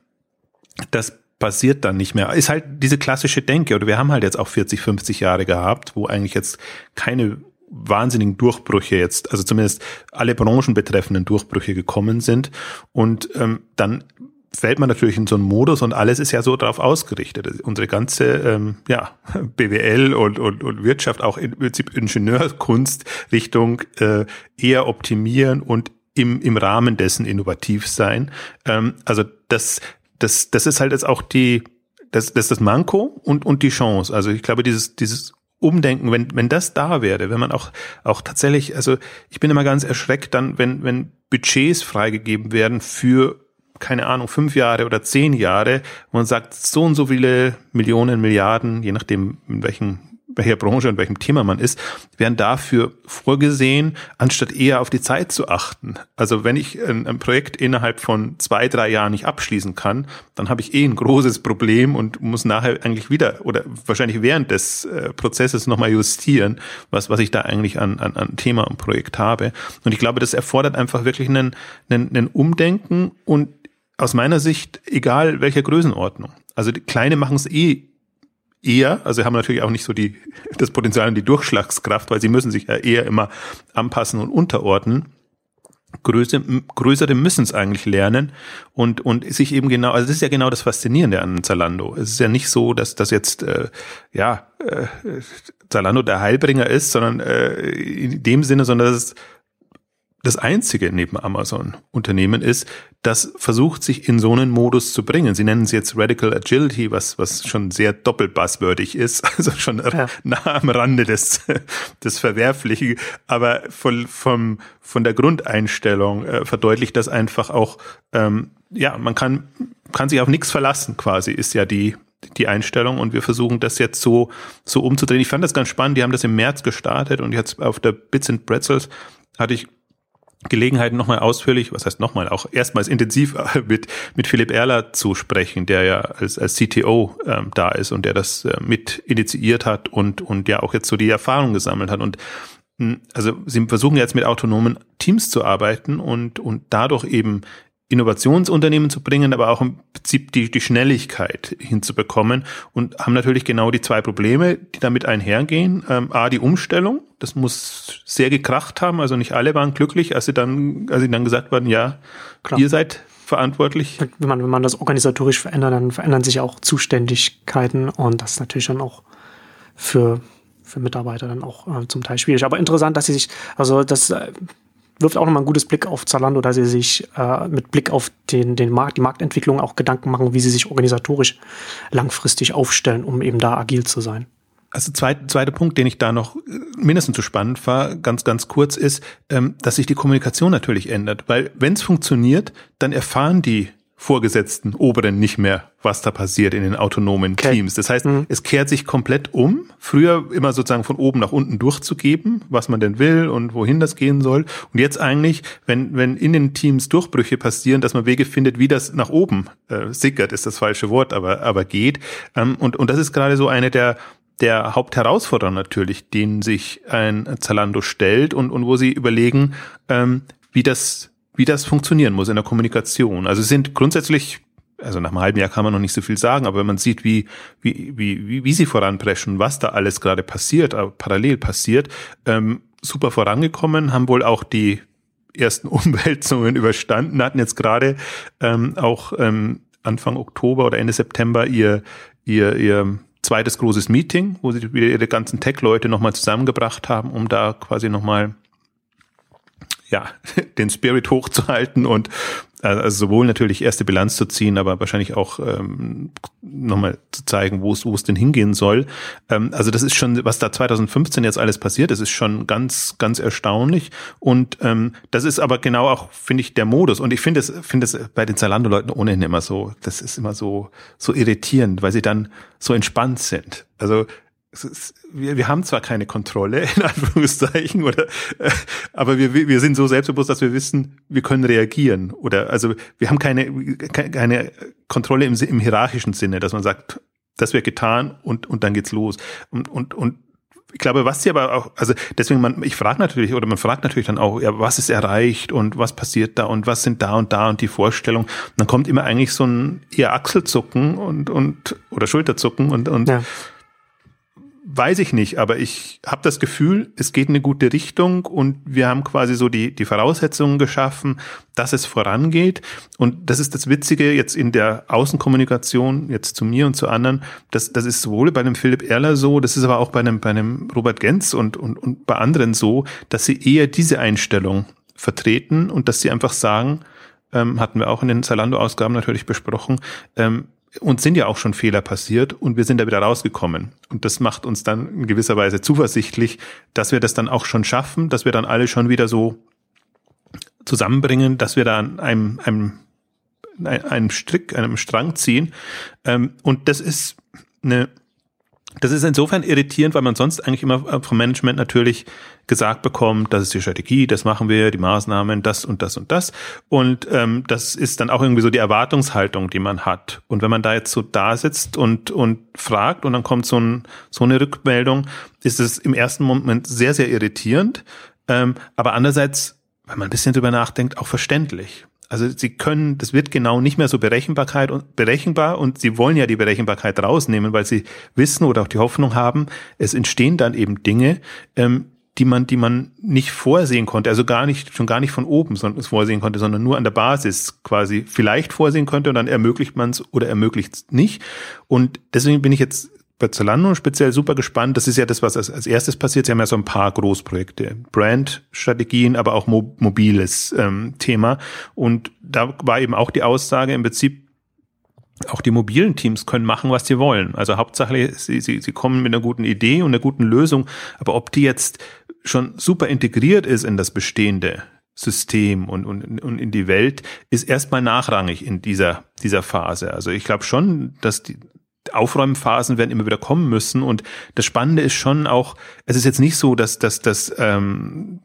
Das passiert dann nicht mehr. Ist halt diese klassische Denke, oder wir haben halt jetzt auch 40, 50 Jahre gehabt, wo eigentlich jetzt keine wahnsinnigen Durchbrüche jetzt, also zumindest alle Branchen betreffenden Durchbrüche gekommen sind. Und ähm, dann fällt man natürlich in so einen Modus und alles ist ja so darauf ausgerichtet. Unsere ganze ähm, ja, BWL und, und, und Wirtschaft, auch im Prinzip Ingenieurkunst Richtung äh, eher optimieren und im, im Rahmen dessen innovativ sein. Ähm, also das, das, das ist halt jetzt auch die, das, das ist das Manko und, und die Chance. Also ich glaube, dieses, dieses Umdenken, wenn, wenn das da wäre, wenn man auch, auch tatsächlich, also ich bin immer ganz erschreckt dann, wenn, wenn Budgets freigegeben werden für keine Ahnung, fünf Jahre oder zehn Jahre, wo man sagt, so und so viele Millionen, Milliarden, je nachdem, in welchen welcher Branche und welchem Thema man ist, werden dafür vorgesehen, anstatt eher auf die Zeit zu achten. Also wenn ich ein, ein, Projekt innerhalb von zwei, drei Jahren nicht abschließen kann, dann habe ich eh ein großes Problem und muss nachher eigentlich wieder oder wahrscheinlich während des äh, Prozesses nochmal justieren, was, was ich da eigentlich an, an, an Thema und Projekt habe. Und ich glaube, das erfordert einfach wirklich einen, einen, einen Umdenken und aus meiner Sicht, egal welcher Größenordnung. Also die Kleine machen es eh eher, also haben natürlich auch nicht so die, das Potenzial und die Durchschlagskraft, weil sie müssen sich ja eher immer anpassen und unterordnen. Größe, größere müssen es eigentlich lernen und, und sich eben genau, also das ist ja genau das Faszinierende an Zalando. Es ist ja nicht so, dass das jetzt, äh, ja, äh, Zalando der Heilbringer ist, sondern äh, in dem Sinne, sondern dass es das einzige neben Amazon Unternehmen ist, das versucht, sich in so einen Modus zu bringen. Sie nennen es jetzt Radical Agility, was, was schon sehr doppelbuzzwördig ist, also schon ja. nah am Rande des, des Verwerflichen. Aber von, vom, von der Grundeinstellung äh, verdeutlicht das einfach auch, ähm, ja, man kann, kann sich auf nichts verlassen quasi, ist ja die, die Einstellung und wir versuchen das jetzt so, so umzudrehen. Ich fand das ganz spannend. Die haben das im März gestartet und jetzt auf der Bits and Pretzels hatte ich Gelegenheit, nochmal ausführlich, was heißt nochmal, auch erstmals intensiv mit, mit Philipp Erler zu sprechen, der ja als, als CTO ähm, da ist und der das äh, mit initiiert hat und, und ja auch jetzt so die Erfahrung gesammelt hat. Und mh, also sie versuchen jetzt mit autonomen Teams zu arbeiten und, und dadurch eben Innovationsunternehmen zu bringen, aber auch im Prinzip die, die Schnelligkeit hinzubekommen und haben natürlich genau die zwei Probleme, die damit einhergehen. Ähm, A, die Umstellung, das muss sehr gekracht haben, also nicht alle waren glücklich, als sie dann, als sie dann gesagt wurden, ja, Klar. ihr seid verantwortlich. Wenn man, wenn man das organisatorisch verändert, dann verändern sich auch Zuständigkeiten und das ist natürlich dann auch für für Mitarbeiter dann auch äh, zum Teil schwierig. Aber interessant, dass sie sich, also das äh, wirft auch nochmal ein gutes Blick auf Zalando, da sie sich äh, mit Blick auf den, den Markt, die Marktentwicklung auch Gedanken machen, wie sie sich organisatorisch langfristig aufstellen, um eben da agil zu sein. Also zweiter zweiter Punkt, den ich da noch äh, mindestens so spannend war, ganz, ganz kurz, ist, ähm, dass sich die Kommunikation natürlich ändert. Weil wenn es funktioniert, dann erfahren die Vorgesetzten, Oberen nicht mehr, was da passiert in den autonomen okay. Teams. Das heißt, mhm. es kehrt sich komplett um. Früher immer sozusagen von oben nach unten durchzugeben, was man denn will und wohin das gehen soll. Und jetzt eigentlich, wenn, wenn in den Teams Durchbrüche passieren, dass man Wege findet, wie das nach oben äh, sickert, ist das falsche Wort, aber, aber geht. Ähm, und, und das ist gerade so eine der, der Hauptherausforderungen natürlich, denen sich ein Zalando stellt und, und wo sie überlegen, ähm, wie das wie das funktionieren muss in der Kommunikation. Also sind grundsätzlich, also nach einem halben Jahr kann man noch nicht so viel sagen, aber wenn man sieht, wie, wie, wie, wie, wie sie voranpreschen, was da alles gerade passiert, äh, parallel passiert, ähm, super vorangekommen, haben wohl auch die ersten Umwälzungen überstanden, hatten jetzt gerade ähm, auch ähm, Anfang Oktober oder Ende September ihr, ihr, ihr zweites großes Meeting, wo sie wieder ihre ganzen Tech-Leute nochmal zusammengebracht haben, um da quasi nochmal ja, den Spirit hochzuhalten und äh, also sowohl natürlich erste Bilanz zu ziehen, aber wahrscheinlich auch ähm, nochmal zu zeigen, wo es wo es denn hingehen soll. Ähm, also das ist schon, was da 2015 jetzt alles passiert, das ist schon ganz ganz erstaunlich und ähm, das ist aber genau auch finde ich der Modus und ich finde es finde es bei den Zalando-Leuten ohnehin immer so, das ist immer so so irritierend, weil sie dann so entspannt sind. Also ist, wir, wir haben zwar keine Kontrolle, in Anführungszeichen, oder, äh, aber wir, wir sind so selbstbewusst, dass wir wissen, wir können reagieren. Oder also wir haben keine, keine Kontrolle im, im hierarchischen Sinne, dass man sagt, das wird getan und, und dann geht's los. Und, und, und ich glaube, was sie aber auch, also deswegen, man, ich frage natürlich, oder man fragt natürlich dann auch, ja, was ist erreicht und was passiert da und was sind da und da und die Vorstellung. Und dann kommt immer eigentlich so ein eher Achselzucken und, und oder Schulterzucken und, und ja weiß ich nicht, aber ich habe das Gefühl, es geht in eine gute Richtung und wir haben quasi so die, die Voraussetzungen geschaffen, dass es vorangeht. Und das ist das Witzige jetzt in der Außenkommunikation, jetzt zu mir und zu anderen, das, das ist sowohl bei einem Philipp Erler so, das ist aber auch bei einem, bei einem Robert Genz und, und, und bei anderen so, dass sie eher diese Einstellung vertreten und dass sie einfach sagen, ähm, hatten wir auch in den Zalando-Ausgaben natürlich besprochen, ähm, uns sind ja auch schon Fehler passiert und wir sind da wieder rausgekommen. Und das macht uns dann in gewisser Weise zuversichtlich, dass wir das dann auch schon schaffen, dass wir dann alle schon wieder so zusammenbringen, dass wir da an einem, einem, einem Strick, einem Strang ziehen. Ähm, und das ist eine das ist insofern irritierend, weil man sonst eigentlich immer äh, vom Management natürlich gesagt bekommt, das ist die Strategie, das machen wir, die Maßnahmen, das und das und das. Und ähm, das ist dann auch irgendwie so die Erwartungshaltung, die man hat. Und wenn man da jetzt so da sitzt und, und fragt und dann kommt so, ein, so eine Rückmeldung, ist es im ersten Moment sehr, sehr irritierend. Ähm, aber andererseits, wenn man ein bisschen drüber nachdenkt, auch verständlich. Also sie können, das wird genau nicht mehr so Berechenbarkeit und berechenbar und sie wollen ja die Berechenbarkeit rausnehmen, weil sie wissen oder auch die Hoffnung haben, es entstehen dann eben Dinge, ähm, die man, die man nicht vorsehen konnte, also gar nicht, schon gar nicht von oben sondern, vorsehen konnte, sondern nur an der Basis quasi vielleicht vorsehen könnte und dann ermöglicht man es oder ermöglicht es nicht. Und deswegen bin ich jetzt bei Zalando speziell super gespannt. Das ist ja das, was als, als erstes passiert. Sie haben ja so ein paar Großprojekte, Brand-Strategien, aber auch mo mobiles ähm, Thema. Und da war eben auch die Aussage im Prinzip, auch die mobilen Teams können machen, was sie wollen. Also Hauptsache, sie, sie, sie kommen mit einer guten Idee und einer guten Lösung. Aber ob die jetzt schon super integriert ist in das bestehende System und, und, und in die Welt, ist erstmal nachrangig in dieser, dieser Phase. Also ich glaube schon, dass die, Aufräumphasen werden immer wieder kommen müssen. Und das Spannende ist schon auch, es ist jetzt nicht so, dass, dass, dass, ähm,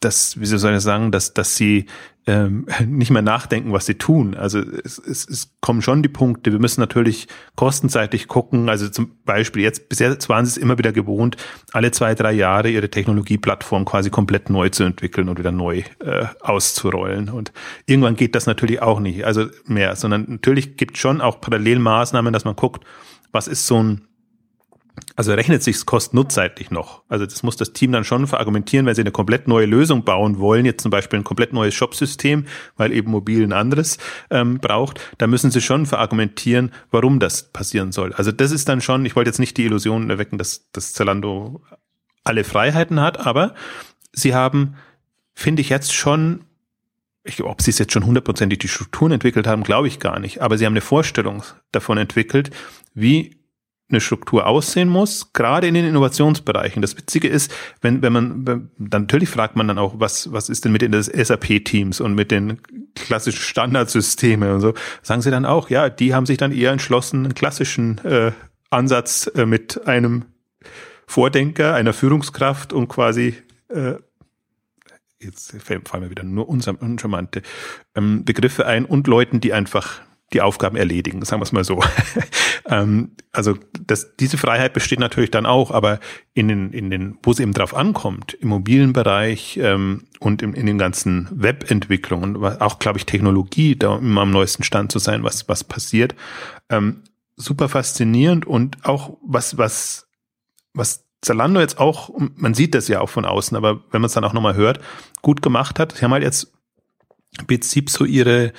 dass wie soll ich sagen, dass, dass sie ähm, nicht mehr nachdenken, was sie tun. Also es, es, es kommen schon die Punkte. Wir müssen natürlich kostenseitig gucken. Also zum Beispiel jetzt, bisher waren sie es immer wieder gewohnt, alle zwei, drei Jahre ihre Technologieplattform quasi komplett neu zu entwickeln und wieder neu äh, auszurollen. Und irgendwann geht das natürlich auch nicht, also mehr, sondern natürlich gibt schon auch Parallelmaßnahmen, dass man guckt, was ist so ein also rechnet sich kosten-nutzseitig noch. Also das muss das Team dann schon verargumentieren, wenn sie eine komplett neue Lösung bauen wollen, jetzt zum Beispiel ein komplett neues Shopsystem, weil eben mobil ein anderes ähm, braucht, da müssen sie schon verargumentieren, warum das passieren soll. Also das ist dann schon, ich wollte jetzt nicht die Illusion erwecken, dass, dass Zalando alle Freiheiten hat, aber sie haben, finde ich jetzt schon ich, ob sie es jetzt schon hundertprozentig die Strukturen entwickelt haben, glaube ich gar nicht. Aber sie haben eine Vorstellung davon entwickelt, wie eine Struktur aussehen muss, gerade in den Innovationsbereichen. Das Witzige ist, wenn, wenn man, dann natürlich fragt man dann auch, was, was ist denn mit den SAP-Teams und mit den klassischen Standardsystemen und so, sagen sie dann auch, ja, die haben sich dann eher entschlossen, einen klassischen äh, Ansatz äh, mit einem Vordenker, einer Führungskraft und quasi äh, jetzt fallen mir wieder nur uncharmante ähm, Begriffe ein und Leuten, die einfach die Aufgaben erledigen, sagen wir es mal so. ähm, also das, diese Freiheit besteht natürlich dann auch, aber in den, in den, wo es eben drauf ankommt, im mobilen Bereich ähm, und im, in den ganzen Webentwicklungen, auch glaube ich Technologie, da immer am neuesten Stand zu sein, was was passiert, ähm, super faszinierend und auch was was was Zalando jetzt auch, man sieht das ja auch von außen, aber wenn man es dann auch nochmal hört, gut gemacht hat. Sie haben halt jetzt im Prinzip so ihre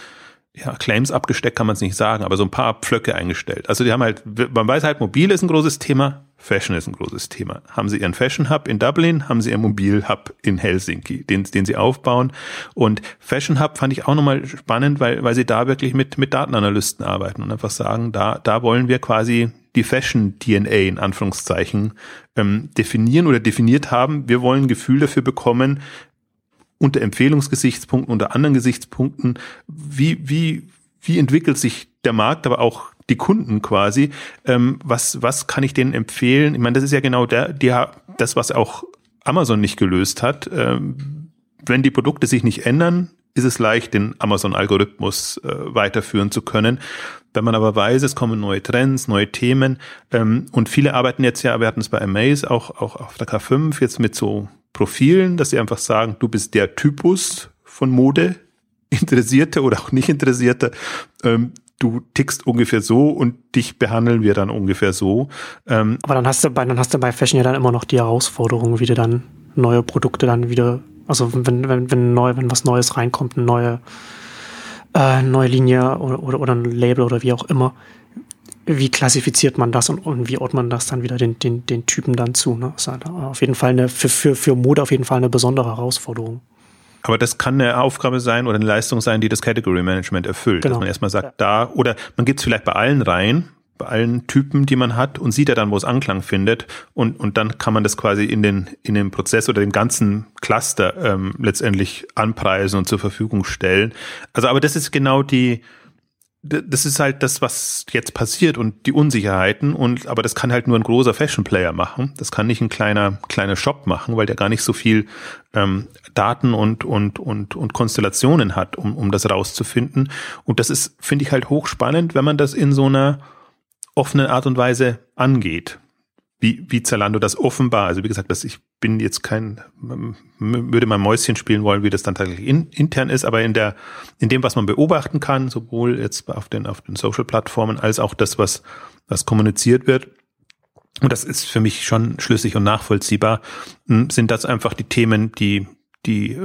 ja, Claims abgesteckt kann man es nicht sagen, aber so ein paar Pflöcke eingestellt. Also die haben halt, man weiß halt, mobil ist ein großes Thema, Fashion ist ein großes Thema. Haben sie ihren Fashion Hub in Dublin, haben sie ihren Mobil Hub in Helsinki, den, den sie aufbauen. Und Fashion Hub fand ich auch nochmal spannend, weil, weil sie da wirklich mit, mit Datenanalysten arbeiten und einfach sagen, da, da wollen wir quasi die Fashion-DNA in Anführungszeichen ähm, definieren oder definiert haben. Wir wollen ein Gefühl dafür bekommen, unter Empfehlungsgesichtspunkten, unter anderen Gesichtspunkten, wie, wie, wie entwickelt sich der Markt, aber auch die Kunden quasi, ähm, was, was kann ich denen empfehlen? Ich meine, das ist ja genau der, der, das, was auch Amazon nicht gelöst hat. Ähm, wenn die Produkte sich nicht ändern, ist es leicht, den Amazon-Algorithmus äh, weiterführen zu können. Wenn man aber weiß, es kommen neue Trends, neue Themen ähm, und viele arbeiten jetzt ja, wir hatten es bei Amaze auch, auch auf der K5 jetzt mit so Profilen, dass sie einfach sagen, du bist der Typus von Mode, Interessierte oder auch nicht Interessierte, ähm, du tickst ungefähr so und dich behandeln wir dann ungefähr so. Ähm, aber dann hast du bei, dann hast du bei Fashion ja dann immer noch die Herausforderung, wie du dann neue Produkte dann wieder, also wenn, wenn, wenn neu, wenn was Neues reinkommt, eine neue, äh, neue Linie oder, oder, oder ein Label oder wie auch immer, wie klassifiziert man das und, und wie ordnet man das dann wieder den, den, den Typen dann zu? Ne? Das ist halt auf jeden Fall eine, für, für, für Mode auf jeden Fall eine besondere Herausforderung. Aber das kann eine Aufgabe sein oder eine Leistung sein, die das Category Management erfüllt. Genau. Dass man erstmal sagt, ja. da, oder man gibt es vielleicht bei allen rein, bei allen Typen, die man hat und sieht ja dann, wo es Anklang findet und, und dann kann man das quasi in den, in den Prozess oder dem ganzen Cluster ähm, letztendlich anpreisen und zur Verfügung stellen. Also aber das ist genau die, das ist halt das, was jetzt passiert und die Unsicherheiten und aber das kann halt nur ein großer Fashion Player machen. Das kann nicht ein kleiner kleiner Shop machen, weil der gar nicht so viel ähm, Daten und und und und Konstellationen hat, um um das rauszufinden. Und das ist finde ich halt hochspannend, wenn man das in so einer offenen Art und Weise angeht wie, wie Zalando das offenbar, also wie gesagt, dass ich bin jetzt kein, würde mal Mäuschen spielen wollen, wie das dann tatsächlich in, intern ist, aber in der, in dem, was man beobachten kann, sowohl jetzt auf den, auf den Social-Plattformen als auch das, was, was kommuniziert wird, und das ist für mich schon schlüssig und nachvollziehbar, sind das einfach die Themen, die, die,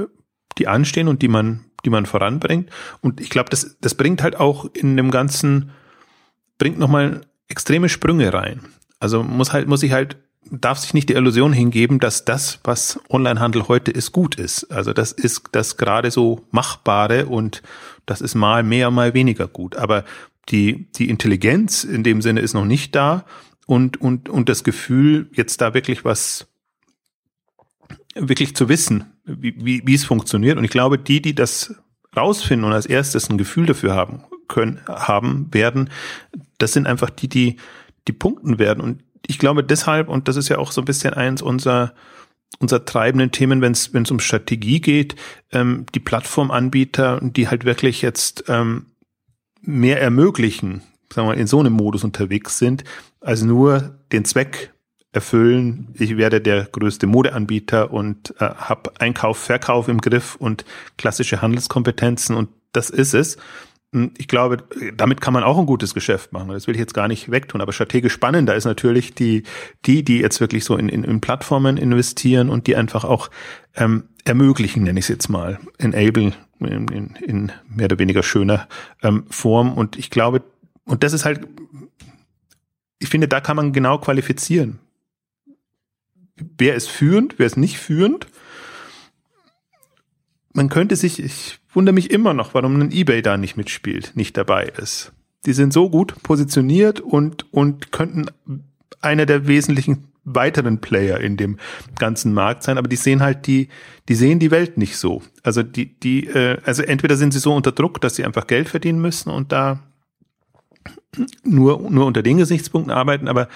die anstehen und die man, die man voranbringt. Und ich glaube, das, das bringt halt auch in dem Ganzen, bringt nochmal extreme Sprünge rein. Also muss halt, muss ich halt, darf sich nicht die Illusion hingeben, dass das, was Onlinehandel heute ist, gut ist. Also das ist das gerade so Machbare und das ist mal mehr, mal weniger gut. Aber die, die Intelligenz in dem Sinne ist noch nicht da und, und, und das Gefühl, jetzt da wirklich was, wirklich zu wissen, wie, wie, wie es funktioniert. Und ich glaube, die, die das rausfinden und als erstes ein Gefühl dafür haben können, haben werden, das sind einfach die, die die punkten werden. Und ich glaube deshalb, und das ist ja auch so ein bisschen eins unserer, unserer treibenden Themen, wenn es um Strategie geht, ähm, die Plattformanbieter, die halt wirklich jetzt ähm, mehr ermöglichen, sagen wir mal, in so einem Modus unterwegs sind, als nur den Zweck erfüllen, ich werde der größte Modeanbieter und äh, habe Einkauf, Verkauf im Griff und klassische Handelskompetenzen. Und das ist es, ich glaube, damit kann man auch ein gutes Geschäft machen. Das will ich jetzt gar nicht wegtun. Aber strategisch spannender ist natürlich die, die, die jetzt wirklich so in, in, in Plattformen investieren und die einfach auch ähm, ermöglichen, nenne ich es jetzt mal, enable in, in, in mehr oder weniger schöner ähm, Form. Und ich glaube, und das ist halt, ich finde, da kann man genau qualifizieren. Wer ist führend, wer ist nicht führend? Man könnte sich, ich wundere mich immer noch, warum ein eBay da nicht mitspielt, nicht dabei ist. Die sind so gut positioniert und, und könnten einer der wesentlichen weiteren Player in dem ganzen Markt sein, aber die sehen halt die, die sehen die Welt nicht so. Also die, die, äh, also entweder sind sie so unter Druck, dass sie einfach Geld verdienen müssen und da nur, nur unter den Gesichtspunkten arbeiten, aber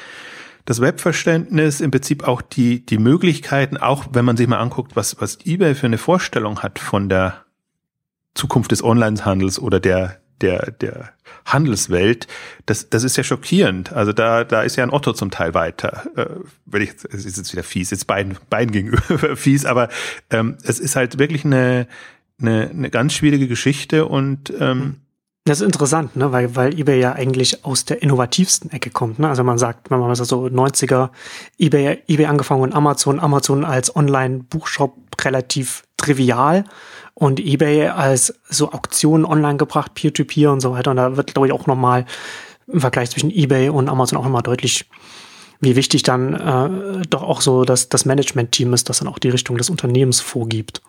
das Webverständnis, im Prinzip auch die, die Möglichkeiten, auch wenn man sich mal anguckt, was, was eBay für eine Vorstellung hat von der Zukunft des Onlinehandels oder der der der Handelswelt, das das ist ja schockierend. Also da da ist ja ein Otto zum Teil weiter. Äh, wenn ich es ist jetzt wieder fies, jetzt beiden beiden gegenüber fies, aber ähm, es ist halt wirklich eine eine, eine ganz schwierige Geschichte und ähm, Das ist interessant, ne? weil, weil eBay ja eigentlich aus der innovativsten Ecke kommt. Ne? Also man sagt, wenn man so 90er eBay, eBay angefangen und Amazon, Amazon als Online-Buchshop relativ trivial und eBay als so Auktionen online gebracht, Peer-to-Peer -Peer und so weiter. Und da wird, glaube ich, auch nochmal im Vergleich zwischen eBay und Amazon auch nochmal deutlich, wie wichtig dann äh, doch auch so das, das Management-Team ist, das dann auch die Richtung des Unternehmens vorgibt.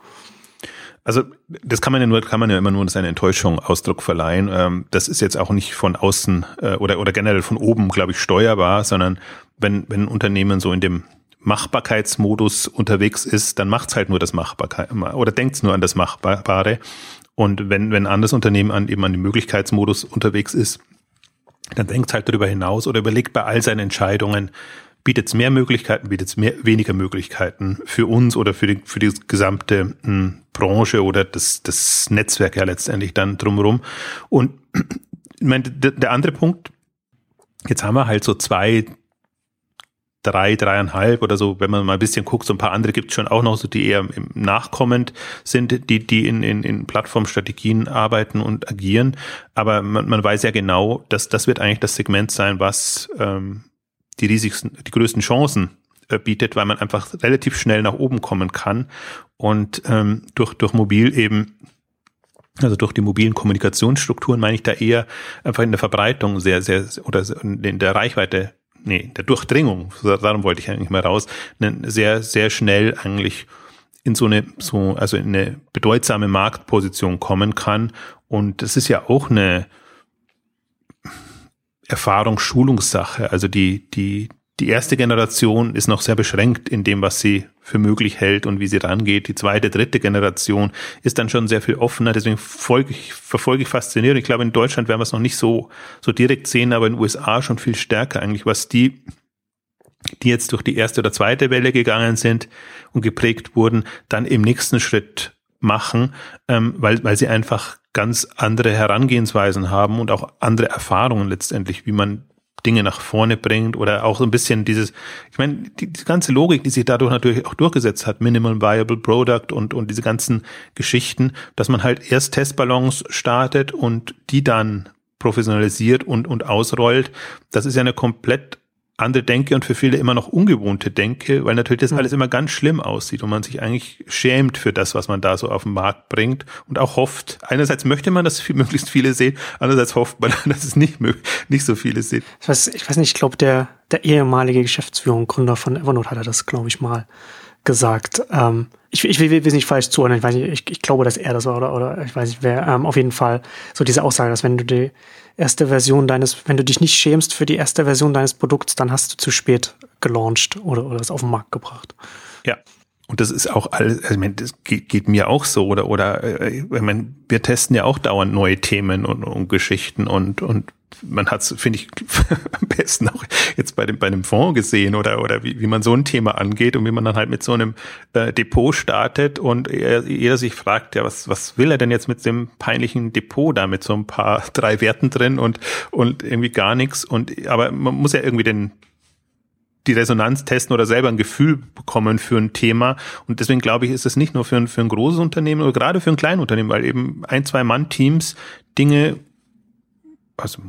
Also das kann man ja nur, kann man ja immer nur seine Enttäuschung Ausdruck verleihen. Ähm, das ist jetzt auch nicht von außen äh, oder oder generell von oben, glaube ich, steuerbar, sondern wenn wenn ein Unternehmen so in dem Machbarkeitsmodus unterwegs ist, dann macht's halt nur das Machbarkeit oder denkt's nur an das Machbare. Und wenn wenn ein anderes Unternehmen an eben an dem Möglichkeitsmodus unterwegs ist, dann denkt halt darüber hinaus oder überlegt bei all seinen Entscheidungen, bietet es mehr Möglichkeiten, bietet es mehr, weniger Möglichkeiten für uns oder für die, für die gesamte mh, hm, Branche oder das, das Netzwerk ja letztendlich dann drumherum. Und ich meine, der andere Punkt, jetzt haben wir halt so zwei, drei, dreieinhalb oder so, wenn man mal ein bisschen guckt, so ein paar andere gibt es schon auch noch, so die eher nachkommend sind, die, die in, in, in Plattformstrategien arbeiten und agieren. Aber man, man weiß ja genau, dass das wird eigentlich das Segment sein, was ähm, die riesigsten, die größten Chancen äh, bietet, weil man einfach relativ schnell nach oben kommen kann und ähm, durch, durch mobil eben also durch die mobilen Kommunikationsstrukturen meine ich da eher einfach in der Verbreitung sehr, sehr, oder in der Reichweite, nee, der Durchdringung, darum wollte ich eigentlich mal raus, sehr, sehr schnell eigentlich in so eine, so, also in eine bedeutsame Marktposition kommen kann. Und das ist ja auch eine, Erfahrung, Schulungssache. Also die, die, die erste Generation ist noch sehr beschränkt in dem, was sie für möglich hält und wie sie rangeht. Die zweite, dritte Generation ist dann schon sehr viel offener. Deswegen folge ich, verfolge ich fasziniert. Ich glaube, in Deutschland werden wir es noch nicht so, so direkt sehen, aber in den USA schon viel stärker eigentlich, was die, die jetzt durch die erste oder zweite Welle gegangen sind und geprägt wurden, dann im nächsten Schritt machen, ähm, weil, weil sie einfach ganz andere Herangehensweisen haben und auch andere Erfahrungen letztendlich, wie man Dinge nach vorne bringt oder auch so ein bisschen dieses, ich meine, die, die ganze Logik, die sich dadurch natürlich auch durchgesetzt hat, Minimal Viable Product und, und diese ganzen Geschichten, dass man halt erst Testballons startet und die dann professionalisiert und, und ausrollt, das ist ja eine komplett andere Denke und für viele immer noch ungewohnte Denke, weil natürlich das mhm. alles immer ganz schlimm aussieht und man sich eigentlich schämt für das, was man da so auf den Markt bringt und auch hofft. Einerseits möchte man, dass viel, möglichst viele sehen, andererseits hofft man, dass es nicht, nicht so viele sehen. Ich weiß, ich weiß nicht, ich glaube, der, der ehemalige Geschäftsführer und Gründer von Evernote hatte das, glaube ich, mal gesagt. Ähm, ich, ich will, will will nicht falsch zuhören, ich weiß nicht, ich, ich glaube, dass er das war oder, oder ich weiß nicht wer. Ähm, auf jeden Fall so diese Aussage, dass wenn du die erste Version deines, wenn du dich nicht schämst für die erste Version deines Produkts, dann hast du zu spät gelauncht oder, oder es auf den Markt gebracht. Ja. Und das ist auch alles, also ich meine, das geht, geht mir auch so, oder, oder, äh, ich meine, wir testen ja auch dauernd neue Themen und, und Geschichten und, und man hat es, finde ich, am besten auch jetzt bei dem, bei einem Fonds gesehen oder, oder wie, wie man so ein Thema angeht und wie man dann halt mit so einem äh, Depot startet und jeder sich fragt, ja, was, was will er denn jetzt mit dem peinlichen Depot da mit so ein paar, drei Werten drin und, und irgendwie gar nichts und, aber man muss ja irgendwie den, die Resonanz testen oder selber ein Gefühl bekommen für ein Thema. Und deswegen glaube ich, ist es nicht nur für ein, für ein großes Unternehmen oder gerade für ein kleines Unternehmen, weil eben ein, zwei Mann-Teams Dinge also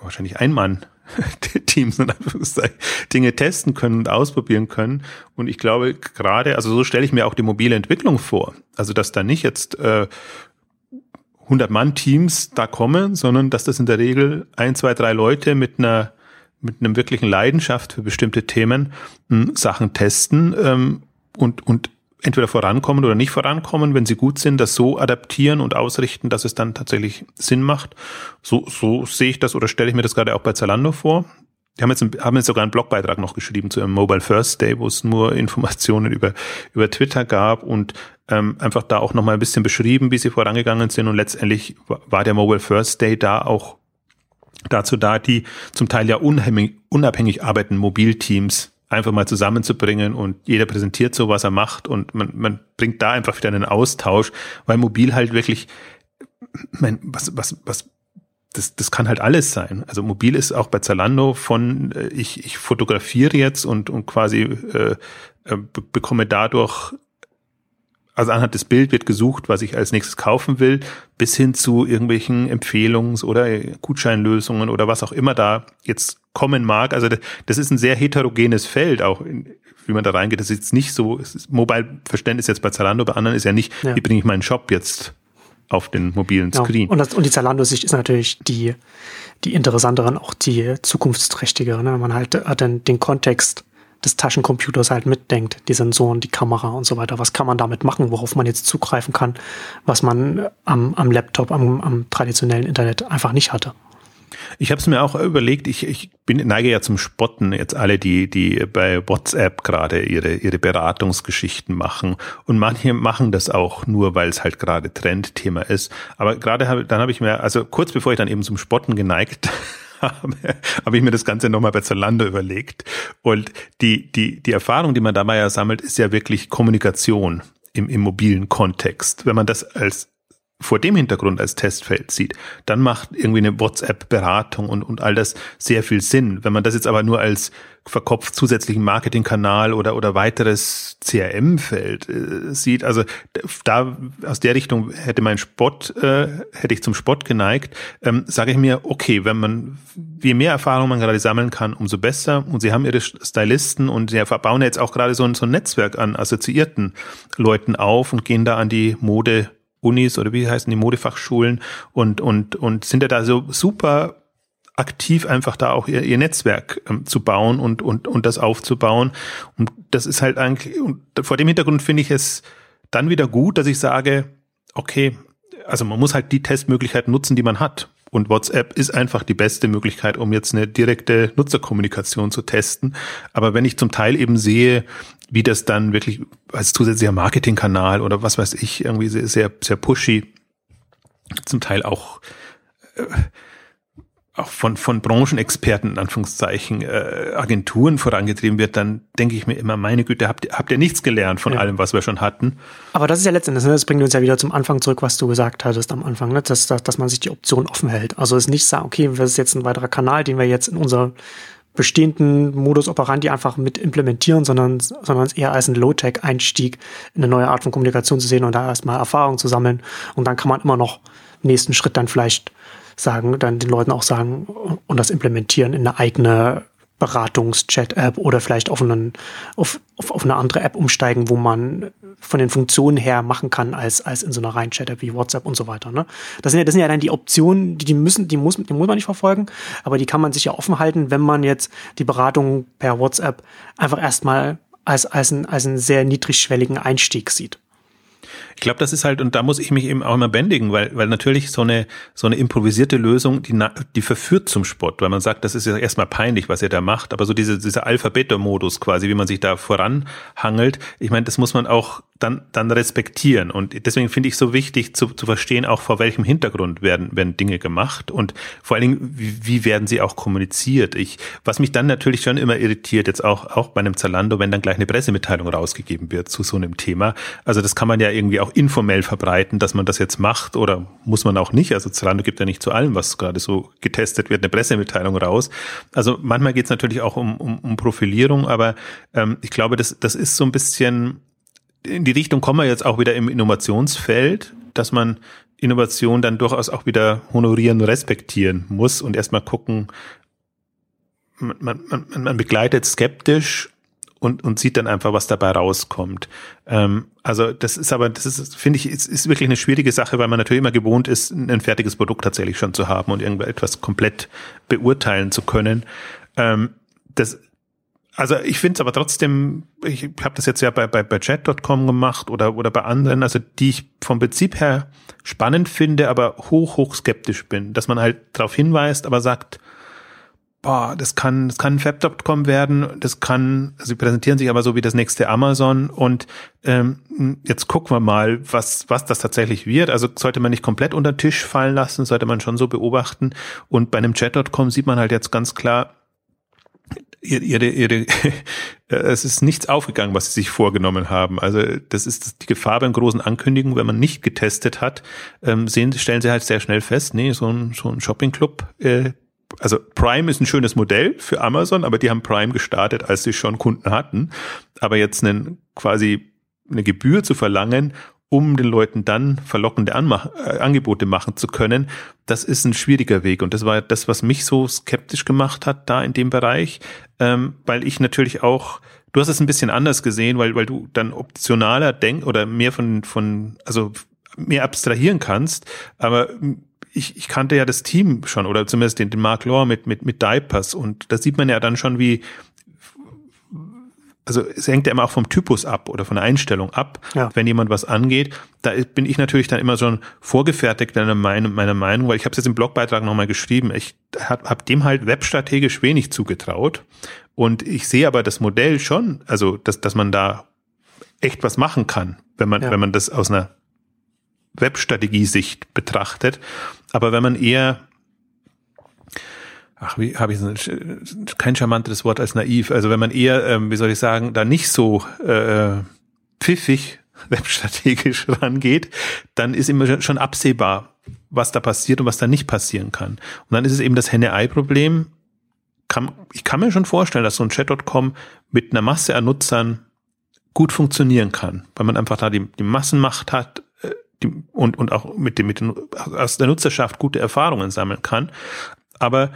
wahrscheinlich ein Mann Teams in Anführungszeichen Dinge testen können und ausprobieren können. Und ich glaube gerade, also so stelle ich mir auch die mobile Entwicklung vor. Also dass da nicht jetzt äh, 100 Mann Teams da kommen, sondern dass das in der Regel ein, zwei, drei Leute mit einer mit einem wirklichen Leidenschaft für bestimmte Themen mh, hm, Sachen testen ähm, und und entweder vorankommen oder nicht vorankommen, wenn sie gut sind, das so adaptieren und ausrichten, dass es dann tatsächlich Sinn macht. So, so sehe ich das oder stelle ich mir das gerade auch bei Zalando vor. Die haben jetzt, haben jetzt sogar einen Blogbeitrag noch geschrieben zu einem Mobile First Day, wo es nur Informationen über, über Twitter gab und ähm, einfach da auch nochmal ein bisschen beschrieben, wie sie vorangegangen sind. Und letztendlich war der Mobile First Day da auch dazu da, die zum Teil ja unabhängig, unabhängig arbeitenden Mobilteams einfach mal zusammenzubringen und jeder präsentiert so, was er macht und man, man bringt da einfach wieder einen Austausch, weil mobil halt wirklich, mein, was, was, was, das, das kann halt alles sein. Also mobil ist auch bei Zalando von, äh, ich, ich fotografiere jetzt und, und quasi äh, äh, bekomme dadurch also anhand des Bild wird gesucht, was ich als nächstes kaufen will, bis hin zu irgendwelchen Empfehlungs- oder Gutscheinlösungen oder was auch immer da jetzt kommen mag. Also das ist ein sehr heterogenes Feld, auch in, wie man da reingeht. Das ist jetzt nicht so, Mobile-Verständnis jetzt bei Zalando, bei anderen ist ja nicht, ja. wie bringe ich meinen Shop jetzt auf den mobilen genau. Screen. Und, das, und die Zalando-Sicht ist natürlich die, die interessanteren, auch die zukunftsträchtigere. Ne? Man halt hat dann den Kontext des Taschencomputers halt mitdenkt, die Sensoren, die Kamera und so weiter. Was kann man damit machen, worauf man jetzt zugreifen kann, was man am, am Laptop, am, am traditionellen Internet einfach nicht hatte. Ich habe es mir auch überlegt, ich, ich bin, neige ja zum Spotten, jetzt alle, die, die bei WhatsApp gerade ihre, ihre Beratungsgeschichten machen. Und manche machen das auch nur, weil es halt gerade Trendthema ist. Aber gerade hab, dann habe ich mir, also kurz bevor ich dann eben zum Spotten geneigt habe, habe ich mir das Ganze nochmal bei Zalando überlegt. Und die, die, die Erfahrung, die man dabei ja sammelt, ist ja wirklich Kommunikation im, im mobilen Kontext. Wenn man das als vor dem Hintergrund als Testfeld sieht, dann macht irgendwie eine WhatsApp-Beratung und, und all das sehr viel Sinn. Wenn man das jetzt aber nur als verkopft zusätzlichen Marketingkanal oder, oder weiteres CRM-Feld äh, sieht, also da aus der Richtung hätte mein Spott, äh, hätte ich zum Spott geneigt, ähm, sage ich mir, okay, wenn man, je mehr Erfahrung man gerade sammeln kann, umso besser. Und sie haben ihre Stylisten und sie bauen jetzt auch gerade so ein, so ein Netzwerk an assoziierten Leuten auf und gehen da an die Mode Unis oder wie heißen die Modefachschulen und, und, und sind ja da so super aktiv einfach da auch ihr, ihr Netzwerk ähm, zu bauen und, und, und das aufzubauen. Und das ist halt eigentlich, und vor dem Hintergrund finde ich es dann wieder gut, dass ich sage, okay, also man muss halt die Testmöglichkeiten nutzen, die man hat. Und WhatsApp ist einfach die beste Möglichkeit, um jetzt eine direkte Nutzerkommunikation zu testen. Aber wenn ich zum Teil eben sehe, wie das dann wirklich als zusätzlicher Marketingkanal oder was weiß ich, irgendwie sehr, sehr, pushy, zum Teil auch, äh, auch von, von Branchenexperten, in Anführungszeichen, äh, Agenturen vorangetrieben wird, dann denke ich mir immer, meine Güte, habt ihr, habt ihr nichts gelernt von ja. allem, was wir schon hatten? Aber das ist ja letztendlich, ne, das bringt uns ja wieder zum Anfang zurück, was du gesagt hattest am Anfang, ne? dass, dass, dass man sich die Option offen hält. Also es nicht sagen, okay, das ist jetzt ein weiterer Kanal, den wir jetzt in unser bestehenden Modus operandi einfach mit implementieren, sondern, sondern es eher als ein Low-Tech-Einstieg in eine neue Art von Kommunikation zu sehen und da erstmal Erfahrung zu sammeln. Und dann kann man immer noch im nächsten Schritt dann vielleicht sagen, dann den Leuten auch sagen und das implementieren in eine eigene Beratungs-Chat-App oder vielleicht auf, einen, auf, auf, auf, eine andere App umsteigen, wo man von den Funktionen her machen kann, als, als in so einer reinen Chat-App wie WhatsApp und so weiter. Ne? Das, sind ja, das sind ja dann die Optionen, die, die müssen, die muss, die muss man nicht verfolgen, aber die kann man sich ja offen halten, wenn man jetzt die Beratung per WhatsApp einfach erstmal als, als, ein, als einen sehr niedrigschwelligen Einstieg sieht. Ich glaube, das ist halt, und da muss ich mich eben auch immer bändigen, weil, weil natürlich so eine, so eine improvisierte Lösung, die, die verführt zum Sport, weil man sagt, das ist ja erstmal peinlich, was ihr da macht, aber so diese, dieser Alpha-Beta-Modus quasi, wie man sich da voranhangelt, ich meine, das muss man auch dann, dann respektieren. Und deswegen finde ich so wichtig zu, zu verstehen, auch vor welchem Hintergrund werden, werden Dinge gemacht und vor allen Dingen, wie, wie werden sie auch kommuniziert. Ich, was mich dann natürlich schon immer irritiert, jetzt auch, auch bei einem Zalando, wenn dann gleich eine Pressemitteilung rausgegeben wird zu so einem Thema. Also das kann man ja irgendwie auch informell verbreiten, dass man das jetzt macht oder muss man auch nicht. Also Zalando gibt ja nicht zu allem, was gerade so getestet wird, eine Pressemitteilung raus. Also manchmal geht es natürlich auch um, um, um Profilierung, aber ähm, ich glaube, das, das ist so ein bisschen in die Richtung kommen wir jetzt auch wieder im Innovationsfeld, dass man Innovation dann durchaus auch wieder honorieren, respektieren muss und erstmal gucken, man, man, man, begleitet skeptisch und, und sieht dann einfach, was dabei rauskommt. Ähm, also das ist aber, das ist, finde ich, ist, ist wirklich eine schwierige Sache, weil man natürlich immer gewohnt ist, ein fertiges Produkt tatsächlich schon zu haben und irgendetwas komplett beurteilen zu können. Ähm, das also ich finde es aber trotzdem, ich habe das jetzt ja bei, bei, bei chat.com gemacht oder, oder bei anderen, also die ich vom Prinzip her spannend finde, aber hoch, hoch skeptisch bin, dass man halt darauf hinweist, aber sagt, boah, das kann, das kann Fab.com werden, das kann, sie präsentieren sich aber so wie das nächste Amazon und ähm, jetzt gucken wir mal, was, was das tatsächlich wird. Also sollte man nicht komplett unter den Tisch fallen lassen, sollte man schon so beobachten. Und bei einem Chat.com sieht man halt jetzt ganz klar, ihre, ihre, es ist nichts aufgegangen, was sie sich vorgenommen haben. Also das ist die Gefahr beim großen Ankündigen, wenn man nicht getestet hat, ähm, sehen, stellen sie halt sehr schnell fest, nee, so ein, so ein Shopping-Club, äh, also Prime ist ein schönes Modell für Amazon, aber die haben Prime gestartet, als sie schon Kunden hatten. Aber jetzt einen quasi eine Gebühr zu verlangen, um den Leuten dann verlockende Anmach äh, Angebote machen zu können, das ist ein schwieriger Weg. Und das war das, was mich so skeptisch gemacht hat da in dem Bereich, ähm, weil ich natürlich auch, du hast es ein bisschen anders gesehen, weil, weil du dann optionaler denkst oder mehr von, von, also mehr abstrahieren kannst, aber ich, ich kannte ja das Team schon oder zumindest den, den Mark Law mit, mit, mit Diapers und da sieht man ja dann schon, wie, also es hängt ja immer auch vom Typus ab oder von der Einstellung ab, ja. wenn jemand was angeht. Da bin ich natürlich dann immer schon vorgefertigt in meiner, meiner Meinung, weil ich habe es jetzt im Blogbeitrag nochmal geschrieben. Ich habe hab dem halt webstrategisch wenig zugetraut. Und ich sehe aber das Modell schon, also dass, dass man da echt was machen kann, wenn man, ja. wenn man das aus einer Webstrategie-Sicht betrachtet. Aber wenn man eher ach, wie habe ich kein charmanteres Wort als naiv. Also wenn man eher, ähm, wie soll ich sagen, da nicht so äh, pfiffig webstrategisch rangeht, dann ist immer schon absehbar, was da passiert und was da nicht passieren kann. Und dann ist es eben das Henne-Ei-Problem. Ich kann mir schon vorstellen, dass so ein Chat.com mit einer Masse an Nutzern gut funktionieren kann, weil man einfach da die, die Massenmacht hat äh, die, und, und auch mit dem, mit den, aus der Nutzerschaft gute Erfahrungen sammeln kann. Aber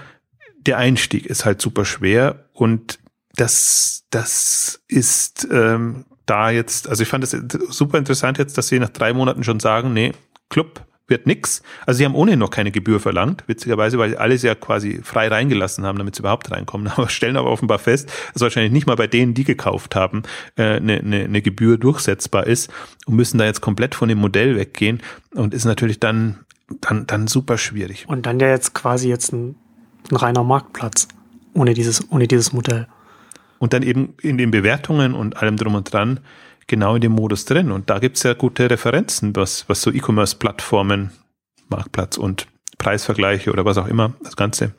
der Einstieg ist halt super schwer und das, das ist ähm, da jetzt, also ich fand es super interessant jetzt, dass sie nach drei Monaten schon sagen, nee, Club wird nix. Also sie haben ohnehin noch keine Gebühr verlangt, witzigerweise, weil alles ja quasi frei reingelassen haben, damit sie überhaupt reinkommen. Aber stellen aber offenbar fest, dass wahrscheinlich nicht mal bei denen, die gekauft haben, äh, eine, eine, eine Gebühr durchsetzbar ist und müssen da jetzt komplett von dem Modell weggehen und ist natürlich dann dann, dann super schwierig. Und dann ja jetzt quasi jetzt ein ein reiner Marktplatz ohne dieses, ohne dieses Modell. Und dann eben in den Bewertungen und allem drum und dran genau in dem Modus drin. Und da gibt es ja gute Referenzen, was, was so E-Commerce-Plattformen, Marktplatz und Preisvergleiche oder was auch immer, das ganze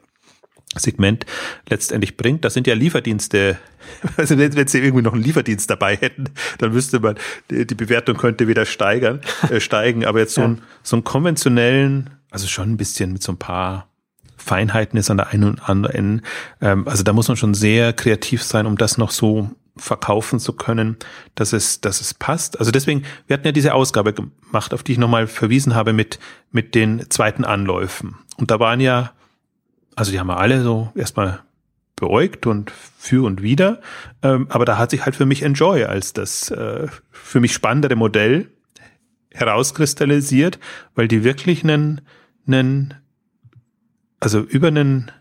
Segment letztendlich bringt. Das sind ja Lieferdienste. Also wenn, wenn sie irgendwie noch einen Lieferdienst dabei hätten, dann wüsste man, die, die Bewertung könnte wieder steigern, äh, steigen. Aber jetzt so, ja. ein, so einen konventionellen, also schon ein bisschen mit so ein paar Feinheiten ist an der einen und anderen. Ähm, also da muss man schon sehr kreativ sein, um das noch so verkaufen zu können, dass es, dass es passt. Also deswegen, wir hatten ja diese Ausgabe gemacht, auf die ich nochmal verwiesen habe mit, mit den zweiten Anläufen. Und da waren ja, also die haben wir alle so erstmal beäugt und für und wieder. Ähm, aber da hat sich halt für mich Enjoy als das äh, für mich spannendere Modell herauskristallisiert, weil die wirklich einen, einen also über einen,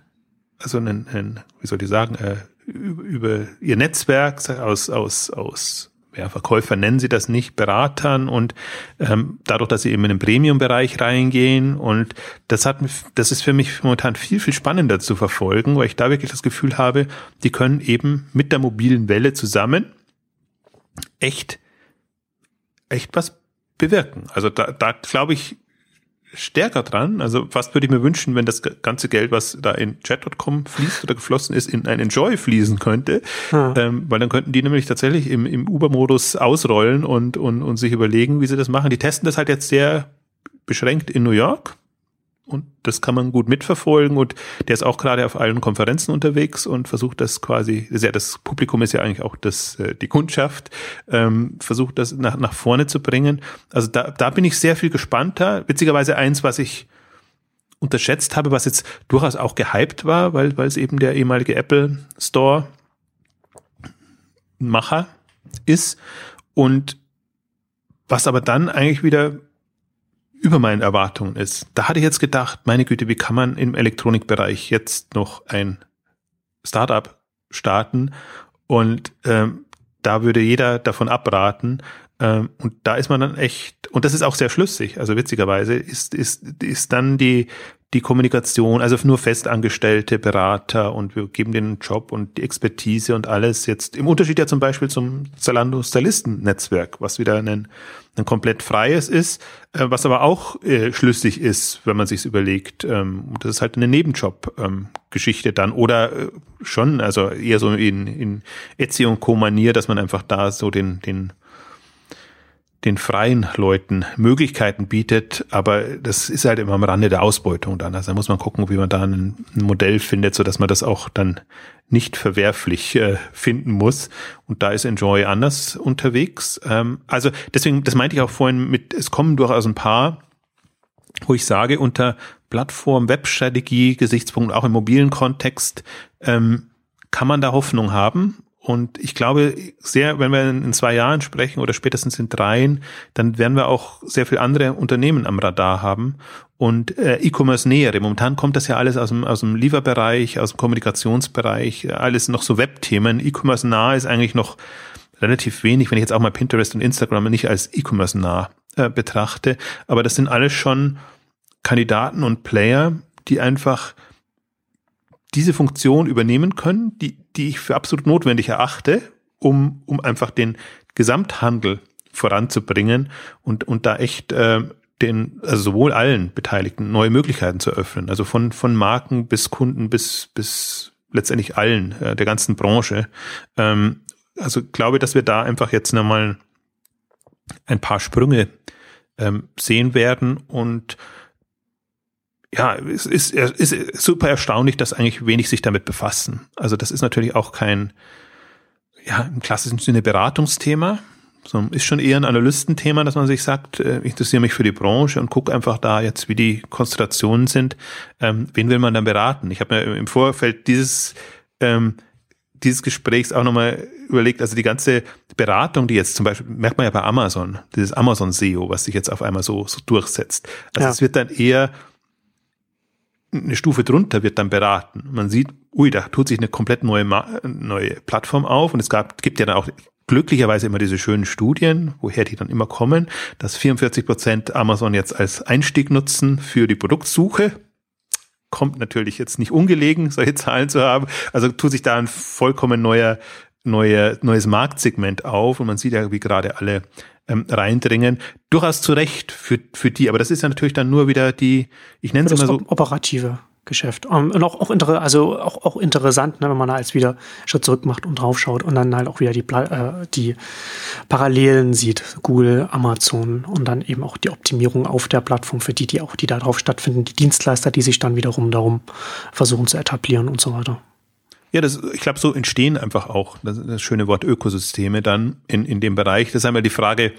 also einen, einen wie soll ich sagen, äh, über ihr Netzwerk aus, aus, aus ja, Verkäufer nennen sie das nicht, Beratern und ähm, dadurch, dass sie eben in den Premium-Bereich reingehen und das hat das ist für mich momentan viel, viel spannender zu verfolgen, weil ich da wirklich das Gefühl habe, die können eben mit der mobilen Welle zusammen echt, echt was bewirken. Also da, da glaube ich, stärker dran. Also fast würde ich mir wünschen, wenn das ganze Geld, was da in chat.com fließt oder geflossen ist, in ein Enjoy fließen könnte. Hm. Ähm, weil dann könnten die nämlich tatsächlich im, im Uber-Modus ausrollen und, und, und sich überlegen, wie sie das machen. Die testen das halt jetzt sehr beschränkt in New York und das kann man gut mitverfolgen und der ist auch gerade auf allen Konferenzen unterwegs und versucht das quasi, ja, das Publikum ist ja eigentlich auch das, äh, die Kundschaft, ähm, versucht das nach, nach vorne zu bringen. Also da, da bin ich sehr viel gespannter. Witzigerweise eins, was ich unterschätzt habe, was jetzt durchaus auch gehypt war, weil, weil es eben der ehemalige Apple Store Macher ist und was aber dann eigentlich wieder über meinen Erwartungen ist. Da hatte ich jetzt gedacht, meine Güte, wie kann man im Elektronikbereich jetzt noch ein Startup starten? Und ähm, da würde jeder davon abraten. Ähm, und da ist man dann echt, und das ist auch sehr schlüssig, also witzigerweise ist, ist, ist dann die, die Kommunikation, also nur festangestellte Berater und wir geben den Job und die Expertise und alles jetzt im Unterschied ja zum Beispiel zum Zalando Stylisten Netzwerk, was wieder ein, ein komplett freies ist, äh, was aber auch äh, schlüssig ist, wenn man sich's überlegt. Ähm, das ist halt eine Nebenjob-Geschichte ähm, dann oder äh, schon, also eher so in, in Etsy und Co. Manier, dass man einfach da so den, den den freien Leuten Möglichkeiten bietet, aber das ist halt immer am Rande der Ausbeutung dann. Also da muss man gucken, wie man da ein, Modell findet, so dass man das auch dann nicht verwerflich äh, finden muss. Und da ist Enjoy anders unterwegs. Ähm, also deswegen, das meinte ich auch vorhin mit, es kommen durchaus ein paar, wo ich sage, unter Plattform, Webstrategie, Gesichtspunkt, auch im mobilen Kontext, ähm, kann man da Hoffnung haben und ich glaube sehr, wenn wir in zwei Jahren sprechen oder spätestens in dreien, dann werden wir auch sehr viel andere Unternehmen am Radar haben und äh, E-Commerce nähere. Momentan kommt das ja alles aus dem, aus dem Lieferbereich, aus dem Kommunikationsbereich, alles noch so Webthemen. E-Commerce nah ist eigentlich noch relativ wenig, wenn ich jetzt auch mal Pinterest und Instagram nicht als E-Commerce nah äh, betrachte. Aber das sind alles schon Kandidaten und Player, die einfach diese Funktion übernehmen können, die, die ich für absolut notwendig erachte, um, um einfach den Gesamthandel voranzubringen und, und da echt äh, den, also sowohl allen Beteiligten neue Möglichkeiten zu öffnen. Also von, von Marken bis Kunden bis, bis letztendlich allen, äh, der ganzen Branche. Ähm, also glaube, dass wir da einfach jetzt nochmal ein paar Sprünge ähm, sehen werden und ja, es ist, es ist super erstaunlich, dass eigentlich wenig sich damit befassen. Also das ist natürlich auch kein, ja, im klassischen Sinne Beratungsthema, sondern ist schon eher ein Analystenthema, dass man sich sagt, äh, ich interessiere mich für die Branche und gucke einfach da jetzt, wie die Konstellationen sind. Ähm, wen will man dann beraten? Ich habe mir im Vorfeld dieses ähm, dieses Gesprächs auch nochmal überlegt, also die ganze Beratung, die jetzt zum Beispiel, merkt man ja bei Amazon, dieses Amazon SEO, was sich jetzt auf einmal so, so durchsetzt. Also ja. es wird dann eher eine Stufe drunter wird dann beraten. Man sieht, ui, da tut sich eine komplett neue, neue Plattform auf und es gab, gibt ja dann auch glücklicherweise immer diese schönen Studien, woher die dann immer kommen, dass 44 Prozent Amazon jetzt als Einstieg nutzen für die Produktsuche. Kommt natürlich jetzt nicht ungelegen, solche Zahlen zu haben. Also tut sich da ein vollkommen neuer, neuer, neues Marktsegment auf und man sieht ja, wie gerade alle ähm, reindringen. Durchaus zu Recht für, für die, aber das ist ja natürlich dann nur wieder die, ich nenne es immer so. Operative Geschäft. Um, ähm, und auch, auch, inter, also auch, auch interessant, ne, wenn man da jetzt wieder Schritt zurück macht und draufschaut und dann halt auch wieder die, äh, die Parallelen sieht, Google, Amazon und dann eben auch die Optimierung auf der Plattform für die, die auch, die da drauf stattfinden, die Dienstleister, die sich dann wiederum darum versuchen zu etablieren und so weiter. Ja, das, ich glaube, so entstehen einfach auch das, das schöne Wort Ökosysteme dann in, in dem Bereich. Das ist einmal die Frage,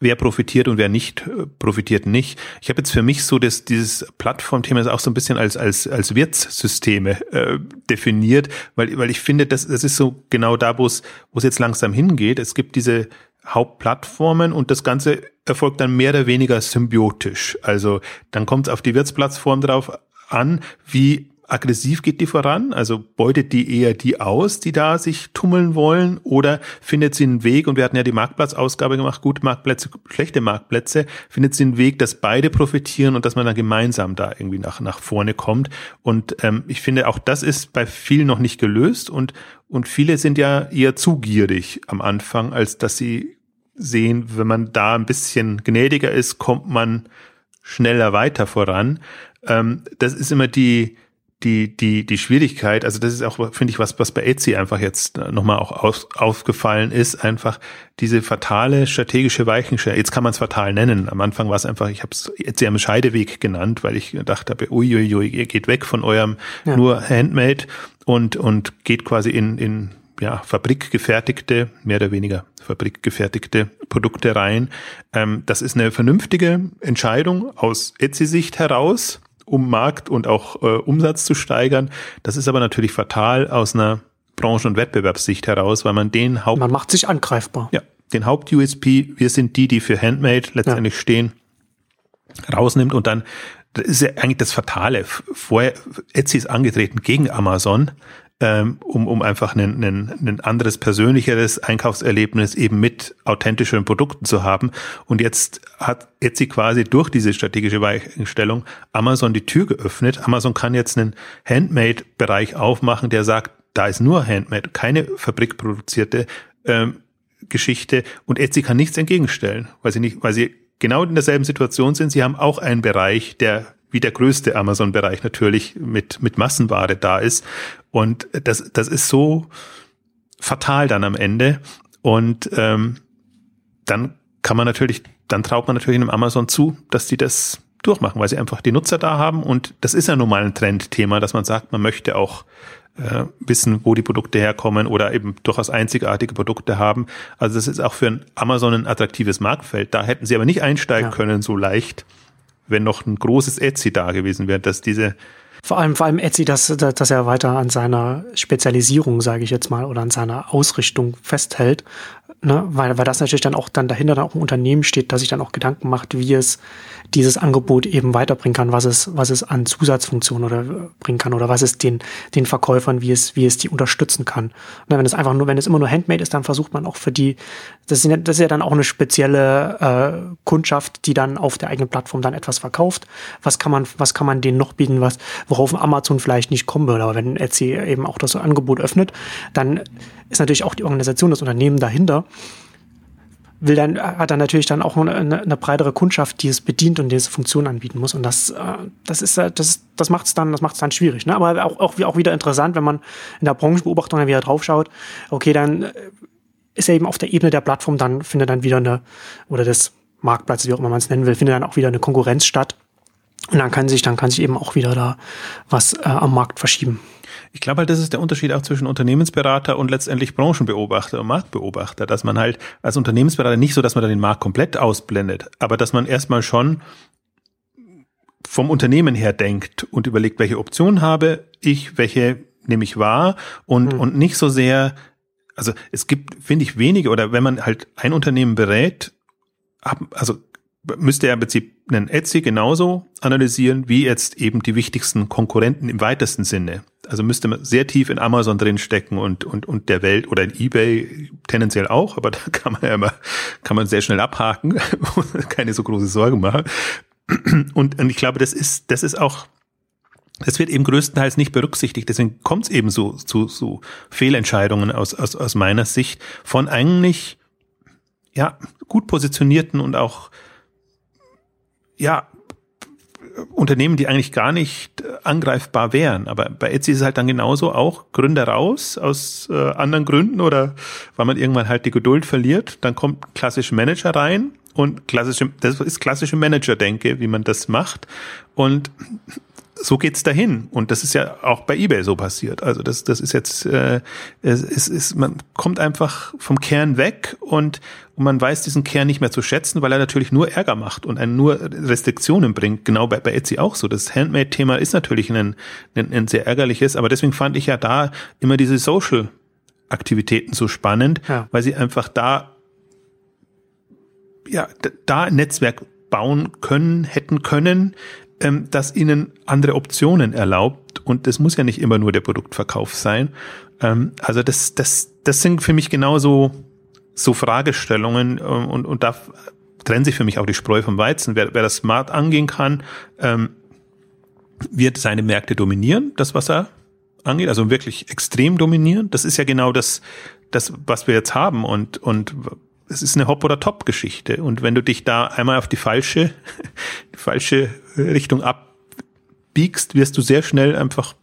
wer profitiert und wer nicht äh, profitiert nicht. Ich habe jetzt für mich so das, dieses Plattformthema auch so ein bisschen als, als, als Wirtssysteme äh, definiert, weil, weil ich finde, das, das ist so genau da, wo es, wo es jetzt langsam hingeht. Es gibt diese Hauptplattformen und das Ganze erfolgt dann mehr oder weniger symbiotisch. Also dann kommt es auf die Wirtsplattform drauf an, wie aggressiv geht die voran? Also beutet die eher die aus, die da sich tummeln wollen? Oder findet sie einen Weg, und wir hatten ja die Marktplatzausgabe gemacht, gute Marktplätze, schlechte Marktplätze, findet sie einen Weg, dass beide profitieren und dass man dann gemeinsam da irgendwie nach, nach vorne kommt? Und ähm, ich finde, auch das ist bei vielen noch nicht gelöst und, und viele sind ja eher zu gierig am Anfang, als dass sie sehen, wenn man da ein bisschen gnädiger ist, kommt man schneller weiter voran. Ähm, das ist immer die, die, die, die Schwierigkeit, also das ist auch, finde ich, was, was bei Etsy einfach jetzt nochmal auch aus, aufgefallen ist, einfach diese fatale strategische Weichenstellung. Jetzt kann man es fatal nennen. Am Anfang war es einfach, ich habe es Etsy am Scheideweg genannt, weil ich gedacht habe, uiuiui, ihr geht weg von eurem ja. nur Handmade und, und geht quasi in, in ja, fabrikgefertigte, mehr oder weniger fabrikgefertigte Produkte rein. Ähm, das ist eine vernünftige Entscheidung aus Etsy-Sicht heraus um Markt und auch äh, Umsatz zu steigern. Das ist aber natürlich fatal aus einer Branchen- und Wettbewerbssicht heraus, weil man den Haupt... Man macht sich angreifbar. Ja, den Haupt-USP, wir sind die, die für Handmade letztendlich ja. stehen, rausnimmt und dann das ist ja eigentlich das Fatale. Vorher, Etsy ist angetreten gegen Amazon, ähm, um, um einfach ein, ein, ein anderes, persönlicheres Einkaufserlebnis eben mit authentischeren Produkten zu haben. Und jetzt hat Etsy quasi durch diese strategische Weichenstellung Amazon die Tür geöffnet. Amazon kann jetzt einen Handmade-Bereich aufmachen, der sagt, da ist nur Handmade, keine fabrikproduzierte ähm, Geschichte und Etsy kann nichts entgegenstellen, weil sie nicht, weil sie genau in derselben Situation sind. Sie haben auch einen Bereich, der wie der größte Amazon-Bereich natürlich mit, mit Massenware da ist. Und das, das ist so fatal dann am Ende. Und ähm, dann kann man natürlich, dann traut man natürlich einem Amazon zu, dass die das durchmachen, weil sie einfach die Nutzer da haben und das ist ja nun mal ein Trendthema, dass man sagt, man möchte auch äh, wissen, wo die Produkte herkommen oder eben durchaus einzigartige Produkte haben. Also das ist auch für ein Amazon ein attraktives Marktfeld. Da hätten sie aber nicht einsteigen ja. können so leicht, wenn noch ein großes Etsy da gewesen wäre, dass diese vor allem, vor allem Etsy, dass, dass er weiter an seiner Spezialisierung, sage ich jetzt mal, oder an seiner Ausrichtung festhält, ne? weil, weil das natürlich dann auch dann dahinter dann auch ein Unternehmen steht, das sich dann auch Gedanken macht, wie es dieses Angebot eben weiterbringen kann, was es, was es an Zusatzfunktionen oder bringen kann oder was es den, den Verkäufern, wie es, wie es die unterstützen kann. Und wenn es einfach nur, wenn es immer nur Handmade ist, dann versucht man auch für die, das ist ja, das ist ja dann auch eine spezielle äh, Kundschaft, die dann auf der eigenen Plattform dann etwas verkauft. Was kann man, was kann man denen noch bieten, was, worauf Amazon vielleicht nicht kommen würde. Aber wenn Etsy eben auch das Angebot öffnet, dann ist natürlich auch die Organisation, das Unternehmen dahinter will dann, hat dann natürlich dann auch eine, eine breitere Kundschaft, die es bedient und diese Funktion anbieten muss. Und das, äh, das ist, äh, das, das macht es dann, das macht es dann schwierig. Ne? Aber auch, auch, auch wieder interessant, wenn man in der Branchenbeobachtung dann wieder draufschaut. Okay, dann äh, ist er eben auf der Ebene der Plattform, dann findet dann wieder eine, oder des Marktplatzes, wie auch immer man es nennen will, findet dann auch wieder eine Konkurrenz statt. Und dann kann sich, dann kann sich eben auch wieder da was äh, am Markt verschieben. Ich glaube halt, das ist der Unterschied auch zwischen Unternehmensberater und letztendlich Branchenbeobachter und Marktbeobachter, dass man halt als Unternehmensberater nicht so, dass man da den Markt komplett ausblendet, aber dass man erstmal schon vom Unternehmen her denkt und überlegt, welche Optionen habe ich, welche nehme ich wahr und, mhm. und nicht so sehr, also es gibt, finde ich, wenige oder wenn man halt ein Unternehmen berät, also müsste er im Prinzip einen Etsy genauso analysieren wie jetzt eben die wichtigsten Konkurrenten im weitesten Sinne. Also müsste man sehr tief in Amazon drinstecken und, und, und der Welt oder in eBay tendenziell auch, aber da kann man ja immer, kann man sehr schnell abhaken, keine so große Sorge machen. Und, und ich glaube, das ist, das ist auch, das wird eben größtenteils nicht berücksichtigt. Deswegen kommt es eben so zu so Fehlentscheidungen aus, aus, aus meiner Sicht von eigentlich ja gut positionierten und auch ja, Unternehmen, die eigentlich gar nicht angreifbar wären. Aber bei Etsy ist es halt dann genauso auch Gründer raus aus äh, anderen Gründen oder weil man irgendwann halt die Geduld verliert. Dann kommt klassische Manager rein und klassische, das ist klassische Manager-Denke, wie man das macht. Und so geht's dahin. Und das ist ja auch bei eBay so passiert. Also das, das ist jetzt, äh, es, es ist, man kommt einfach vom Kern weg und, und man weiß diesen Kern nicht mehr zu schätzen, weil er natürlich nur Ärger macht und einen nur Restriktionen bringt. Genau bei, bei Etsy auch so. Das Handmade-Thema ist natürlich ein, ein, ein sehr ärgerliches, aber deswegen fand ich ja da immer diese Social Aktivitäten so spannend, ja. weil sie einfach da ja, da ein Netzwerk bauen können, hätten können, ähm, das ihnen andere Optionen erlaubt. Und das muss ja nicht immer nur der Produktverkauf sein. Ähm, also das, das, das sind für mich genauso so Fragestellungen ähm, und, und da trennen sich für mich auch die Spreu vom Weizen. Wer, wer das smart angehen kann, ähm, wird seine Märkte dominieren, das was er angeht, also wirklich extrem dominieren. Das ist ja genau das, das was wir jetzt haben und und es ist eine Hop- oder Top-Geschichte. Und wenn du dich da einmal auf die falsche, die falsche Richtung abbiegst, wirst du sehr schnell einfach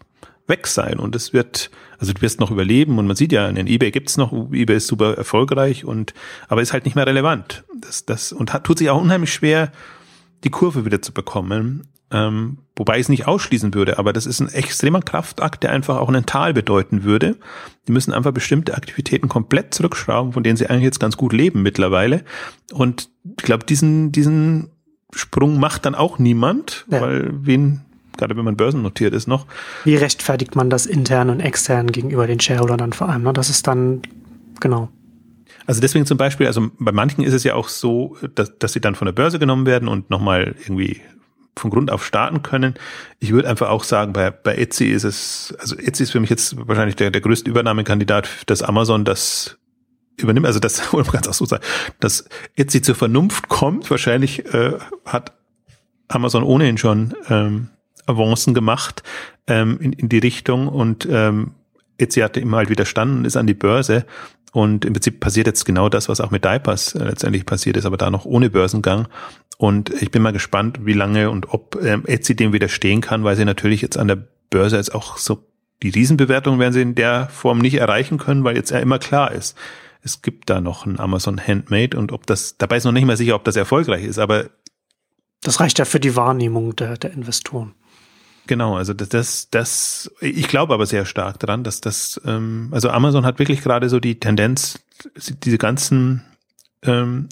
weg sein. Und es wird, also du wirst noch überleben und man sieht ja, in eBay gibt's noch, eBay ist super erfolgreich und aber ist halt nicht mehr relevant. Das, das, und hat, tut sich auch unheimlich schwer, die Kurve wieder zu bekommen. Ähm, wobei ich es nicht ausschließen würde, aber das ist ein extremer Kraftakt, der einfach auch einen Tal bedeuten würde. Die müssen einfach bestimmte Aktivitäten komplett zurückschrauben, von denen sie eigentlich jetzt ganz gut leben mittlerweile. Und ich glaube, diesen, diesen Sprung macht dann auch niemand, ja. weil wen, gerade wenn man börsennotiert ist noch. Wie rechtfertigt man das intern und extern gegenüber den Shareholdern dann vor allem? Ne? Das ist dann, genau. Also deswegen zum Beispiel, also bei manchen ist es ja auch so, dass, dass sie dann von der Börse genommen werden und nochmal irgendwie von Grund auf starten können. Ich würde einfach auch sagen, bei, bei Etsy ist es, also Etsy ist für mich jetzt wahrscheinlich der, der größte Übernahmekandidat, dass Amazon das übernimmt, also das, man kann es auch so sagen, dass Etsy zur Vernunft kommt. Wahrscheinlich äh, hat Amazon ohnehin schon ähm, Avancen gemacht ähm, in, in die Richtung und ähm, Etsy hatte immer halt widerstanden, ist an die Börse und im Prinzip passiert jetzt genau das, was auch mit Diapers äh, letztendlich passiert ist, aber da noch ohne Börsengang. Und ich bin mal gespannt, wie lange und ob ähm, Etsy dem widerstehen kann, weil sie natürlich jetzt an der Börse jetzt auch so die Riesenbewertung werden sie in der Form nicht erreichen können, weil jetzt ja immer klar ist, es gibt da noch ein Amazon Handmade und ob das, dabei ist noch nicht mal sicher, ob das erfolgreich ist, aber das reicht ja für die Wahrnehmung der, der Investoren. Genau, also das, das, das, ich glaube aber sehr stark daran, dass das, ähm, also Amazon hat wirklich gerade so die Tendenz, diese ganzen ähm,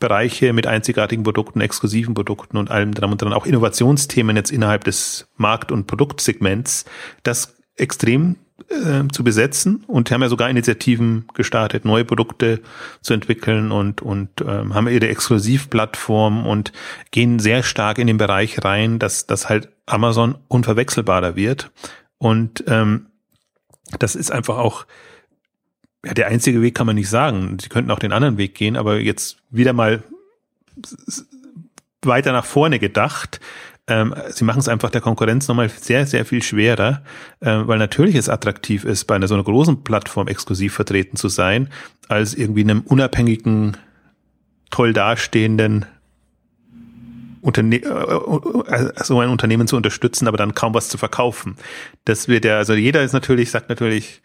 Bereiche mit einzigartigen Produkten, exklusiven Produkten und allem dran und dran, auch Innovationsthemen jetzt innerhalb des Markt- und Produktsegments, das extrem äh, zu besetzen und haben ja sogar Initiativen gestartet, neue Produkte zu entwickeln und, und ähm, haben ihre Exklusivplattform und gehen sehr stark in den Bereich rein, dass, dass halt Amazon unverwechselbarer wird. Und ähm, das ist einfach auch ja, der einzige Weg kann man nicht sagen. Sie könnten auch den anderen Weg gehen, aber jetzt wieder mal weiter nach vorne gedacht. Ähm, sie machen es einfach der Konkurrenz nochmal sehr, sehr viel schwerer, äh, weil natürlich es attraktiv ist, bei einer so einer großen Plattform exklusiv vertreten zu sein, als irgendwie einem unabhängigen, toll dastehenden Unterne äh, äh, so ein Unternehmen zu unterstützen, aber dann kaum was zu verkaufen. Das wird ja, also jeder ist natürlich, sagt natürlich,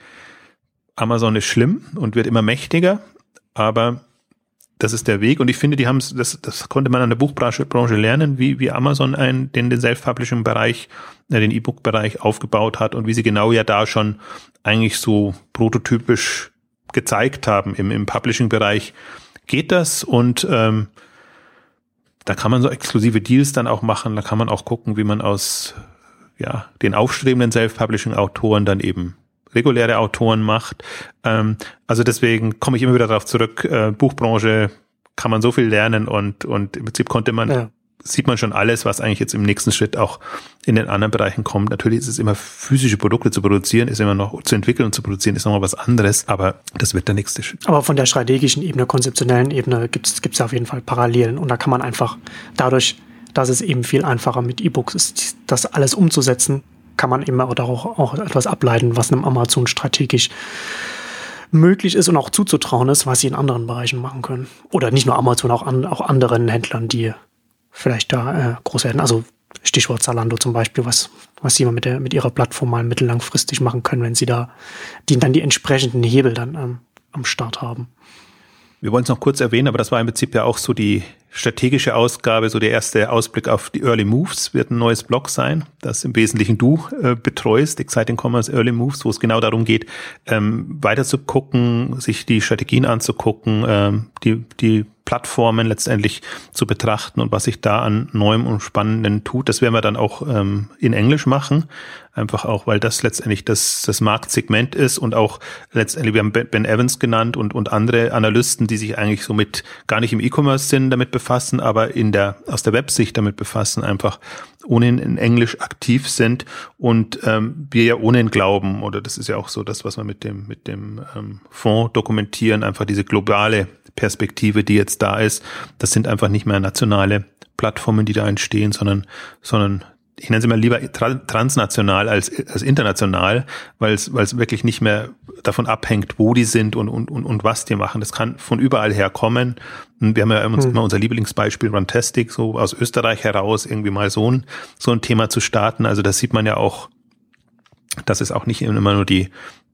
Amazon ist schlimm und wird immer mächtiger, aber das ist der Weg. Und ich finde, die haben es, das, das konnte man an der Buchbranche Branche lernen, wie, wie Amazon einen, den, den Self-Publishing-Bereich, äh, den E-Book-Bereich aufgebaut hat und wie sie genau ja da schon eigentlich so prototypisch gezeigt haben im, im Publishing-Bereich. Geht das? Und ähm, da kann man so exklusive Deals dann auch machen, da kann man auch gucken, wie man aus ja, den aufstrebenden Self-Publishing-Autoren dann eben reguläre Autoren macht. Ähm, also deswegen komme ich immer wieder darauf zurück, äh, Buchbranche kann man so viel lernen und, und im Prinzip konnte man, ja. sieht man schon alles, was eigentlich jetzt im nächsten Schritt auch in den anderen Bereichen kommt. Natürlich ist es immer physische Produkte zu produzieren, ist immer noch zu entwickeln und zu produzieren, ist nochmal was anderes, aber das wird der nächste Schritt. Aber von der strategischen Ebene, konzeptionellen Ebene gibt es auf jeden Fall Parallelen und da kann man einfach dadurch, dass es eben viel einfacher mit E-Books ist, das alles umzusetzen, kann man eben auch, auch etwas ableiten, was einem Amazon strategisch möglich ist und auch zuzutrauen ist, was sie in anderen Bereichen machen können. Oder nicht nur Amazon, auch, an, auch anderen Händlern, die vielleicht da äh, große hätten. Also Stichwort Zalando zum Beispiel, was, was sie mit, der, mit ihrer Plattform mal mittellangfristig machen können, wenn sie da die, dann die entsprechenden Hebel dann ähm, am Start haben. Wir wollen es noch kurz erwähnen, aber das war im Prinzip ja auch so die strategische Ausgabe, so der erste Ausblick auf die Early Moves. Wird ein neues Blog sein, das im Wesentlichen du äh, betreust, Exciting Commerce Early Moves, wo es genau darum geht, ähm, weiter zu gucken, sich die Strategien anzugucken, ähm, die, die Plattformen letztendlich zu betrachten und was sich da an Neuem und Spannenden tut. Das werden wir dann auch ähm, in Englisch machen, einfach auch, weil das letztendlich das, das Marktsegment ist und auch letztendlich, wir haben Ben Evans genannt und, und andere Analysten, die sich eigentlich so mit gar nicht im E-Commerce sind, damit befassen, aber in der, aus der Websicht damit befassen, einfach ohnehin in Englisch aktiv sind und ähm, wir ja ohnehin glauben, oder das ist ja auch so das, was wir mit dem, mit dem ähm, Fonds dokumentieren, einfach diese globale Perspektive, die jetzt da ist. Das sind einfach nicht mehr nationale Plattformen, die da entstehen, sondern, sondern ich nenne sie mal lieber transnational als, als international, weil es, weil es wirklich nicht mehr davon abhängt, wo die sind und, und, und, und was die machen. Das kann von überall her kommen. Und wir haben ja immer, hm. immer unser Lieblingsbeispiel Runtastic, so aus Österreich heraus irgendwie mal so ein, so ein Thema zu starten. Also das sieht man ja auch, dass es auch nicht immer nur die,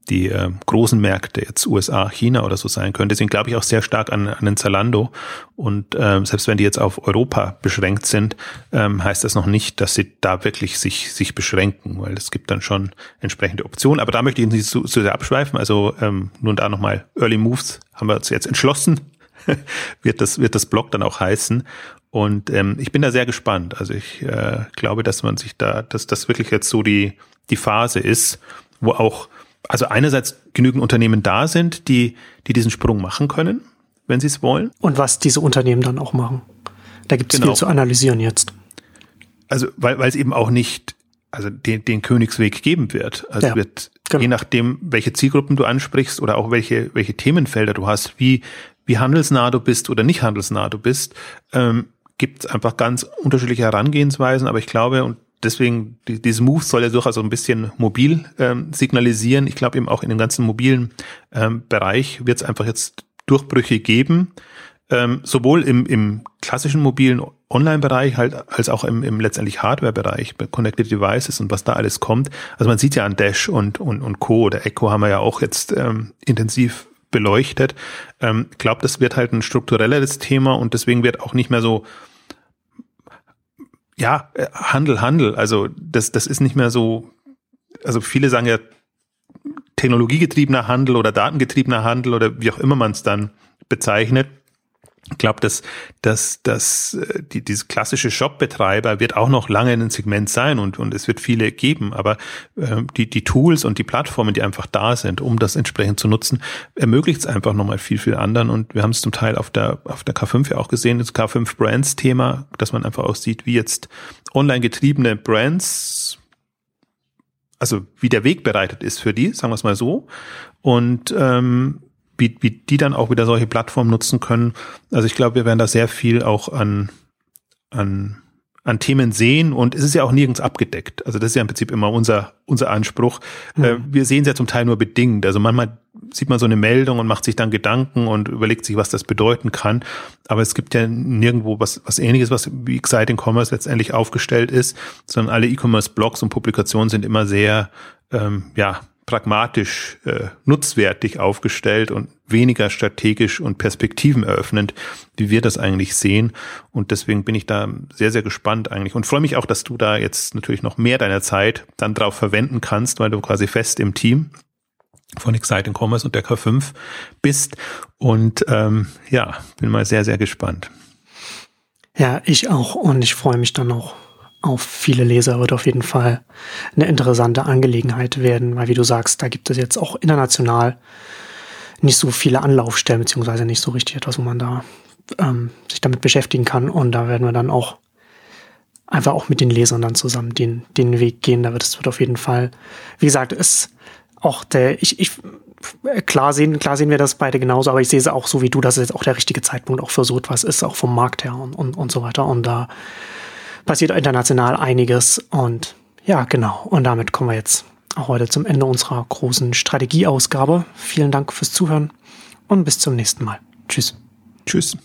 die äh, großen Märkte, jetzt USA, China oder so sein können. Deswegen glaube ich auch sehr stark an, an den Zalando. Und ähm, selbst wenn die jetzt auf Europa beschränkt sind, ähm, heißt das noch nicht, dass sie da wirklich sich, sich beschränken, weil es gibt dann schon entsprechende Optionen. Aber da möchte ich nicht zu, zu sehr abschweifen. Also ähm, nun da nochmal Early Moves haben wir uns jetzt entschlossen. wird das wird das Blog dann auch heißen und ähm, ich bin da sehr gespannt also ich äh, glaube dass man sich da dass das wirklich jetzt so die die Phase ist wo auch also einerseits genügend Unternehmen da sind, die, die diesen Sprung machen können, wenn sie es wollen. Und was diese Unternehmen dann auch machen. Da gibt es genau. viel zu analysieren jetzt. Also, weil, weil es eben auch nicht, also den, den Königsweg geben wird. Also ja, wird, genau. je nachdem, welche Zielgruppen du ansprichst oder auch welche, welche Themenfelder du hast, wie, wie handelsnah du bist oder nicht handelsnah du bist, ähm, gibt es einfach ganz unterschiedliche Herangehensweisen. Aber ich glaube, und deswegen, die, dieses Move soll ja durchaus so ein bisschen mobil ähm, signalisieren. Ich glaube eben auch in dem ganzen mobilen ähm, Bereich wird es einfach jetzt Durchbrüche geben, ähm, sowohl im, im klassischen mobilen Online-Bereich halt, als auch im, im letztendlich Hardware-Bereich, bei Connected Devices und was da alles kommt. Also man sieht ja an Dash und, und, und Co. oder Echo haben wir ja auch jetzt ähm, intensiv beleuchtet. Ähm, glaube, das wird halt ein strukturelleres Thema und deswegen wird auch nicht mehr so ja, äh, Handel, Handel. Also das, das ist nicht mehr so, also viele sagen ja technologiegetriebener Handel oder datengetriebener Handel oder wie auch immer man es dann bezeichnet. Ich glaube, dass, dass, dass äh, die, diese klassische Shop-Betreiber wird auch noch lange in ein Segment sein und, und es wird viele geben, aber äh, die, die Tools und die Plattformen, die einfach da sind, um das entsprechend zu nutzen, ermöglicht es einfach nochmal viel, viel anderen. Und wir haben es zum Teil auf der, auf der K5 ja auch gesehen, das K5 Brands Thema, dass man einfach auch sieht, wie jetzt online getriebene Brands also wie der Weg bereitet ist für die, sagen wir es mal so. Und ähm, wie, wie die dann auch wieder solche Plattformen nutzen können. Also ich glaube, wir werden da sehr viel auch an, an, an Themen sehen und es ist ja auch nirgends abgedeckt. Also das ist ja im Prinzip immer unser, unser Anspruch. Mhm. wir sehen es ja zum Teil nur bedingt. Also manchmal sieht man so eine Meldung und macht sich dann Gedanken und überlegt sich, was das bedeuten kann. Aber es gibt ja nirgendwo was, was ähnliches, was wie Exciting Commerce letztendlich aufgestellt ist, sondern alle E-Commerce-Blogs und Publikationen sind immer sehr, ähm, ja, pragmatisch äh, nutzwertig aufgestellt und weniger strategisch und perspektiveneröffnend, wie wir das eigentlich sehen. Und deswegen bin ich da sehr, sehr gespannt eigentlich und freue mich auch, dass du da jetzt natürlich noch mehr deiner Zeit dann drauf verwenden kannst, weil du quasi fest im Team von Exciting Commerce und der K5 bist. Und ähm, ja, bin mal sehr, sehr gespannt. Ja, ich auch. Und ich freue mich dann auch auf viele Leser wird auf jeden Fall eine interessante Angelegenheit werden, weil wie du sagst, da gibt es jetzt auch international nicht so viele Anlaufstellen, beziehungsweise nicht so richtig etwas, wo man da ähm, sich damit beschäftigen kann. Und da werden wir dann auch einfach auch mit den Lesern dann zusammen den, den Weg gehen. Da wird es wird auf jeden Fall, wie gesagt, ist auch der, ich, ich, klar sehen, klar sehen wir das beide genauso, aber ich sehe es auch so wie du, dass es jetzt auch der richtige Zeitpunkt auch für so etwas ist, auch vom Markt her und, und, und so weiter. Und da passiert international einiges und ja, genau. Und damit kommen wir jetzt auch heute zum Ende unserer großen Strategieausgabe. Vielen Dank fürs Zuhören und bis zum nächsten Mal. Tschüss. Tschüss.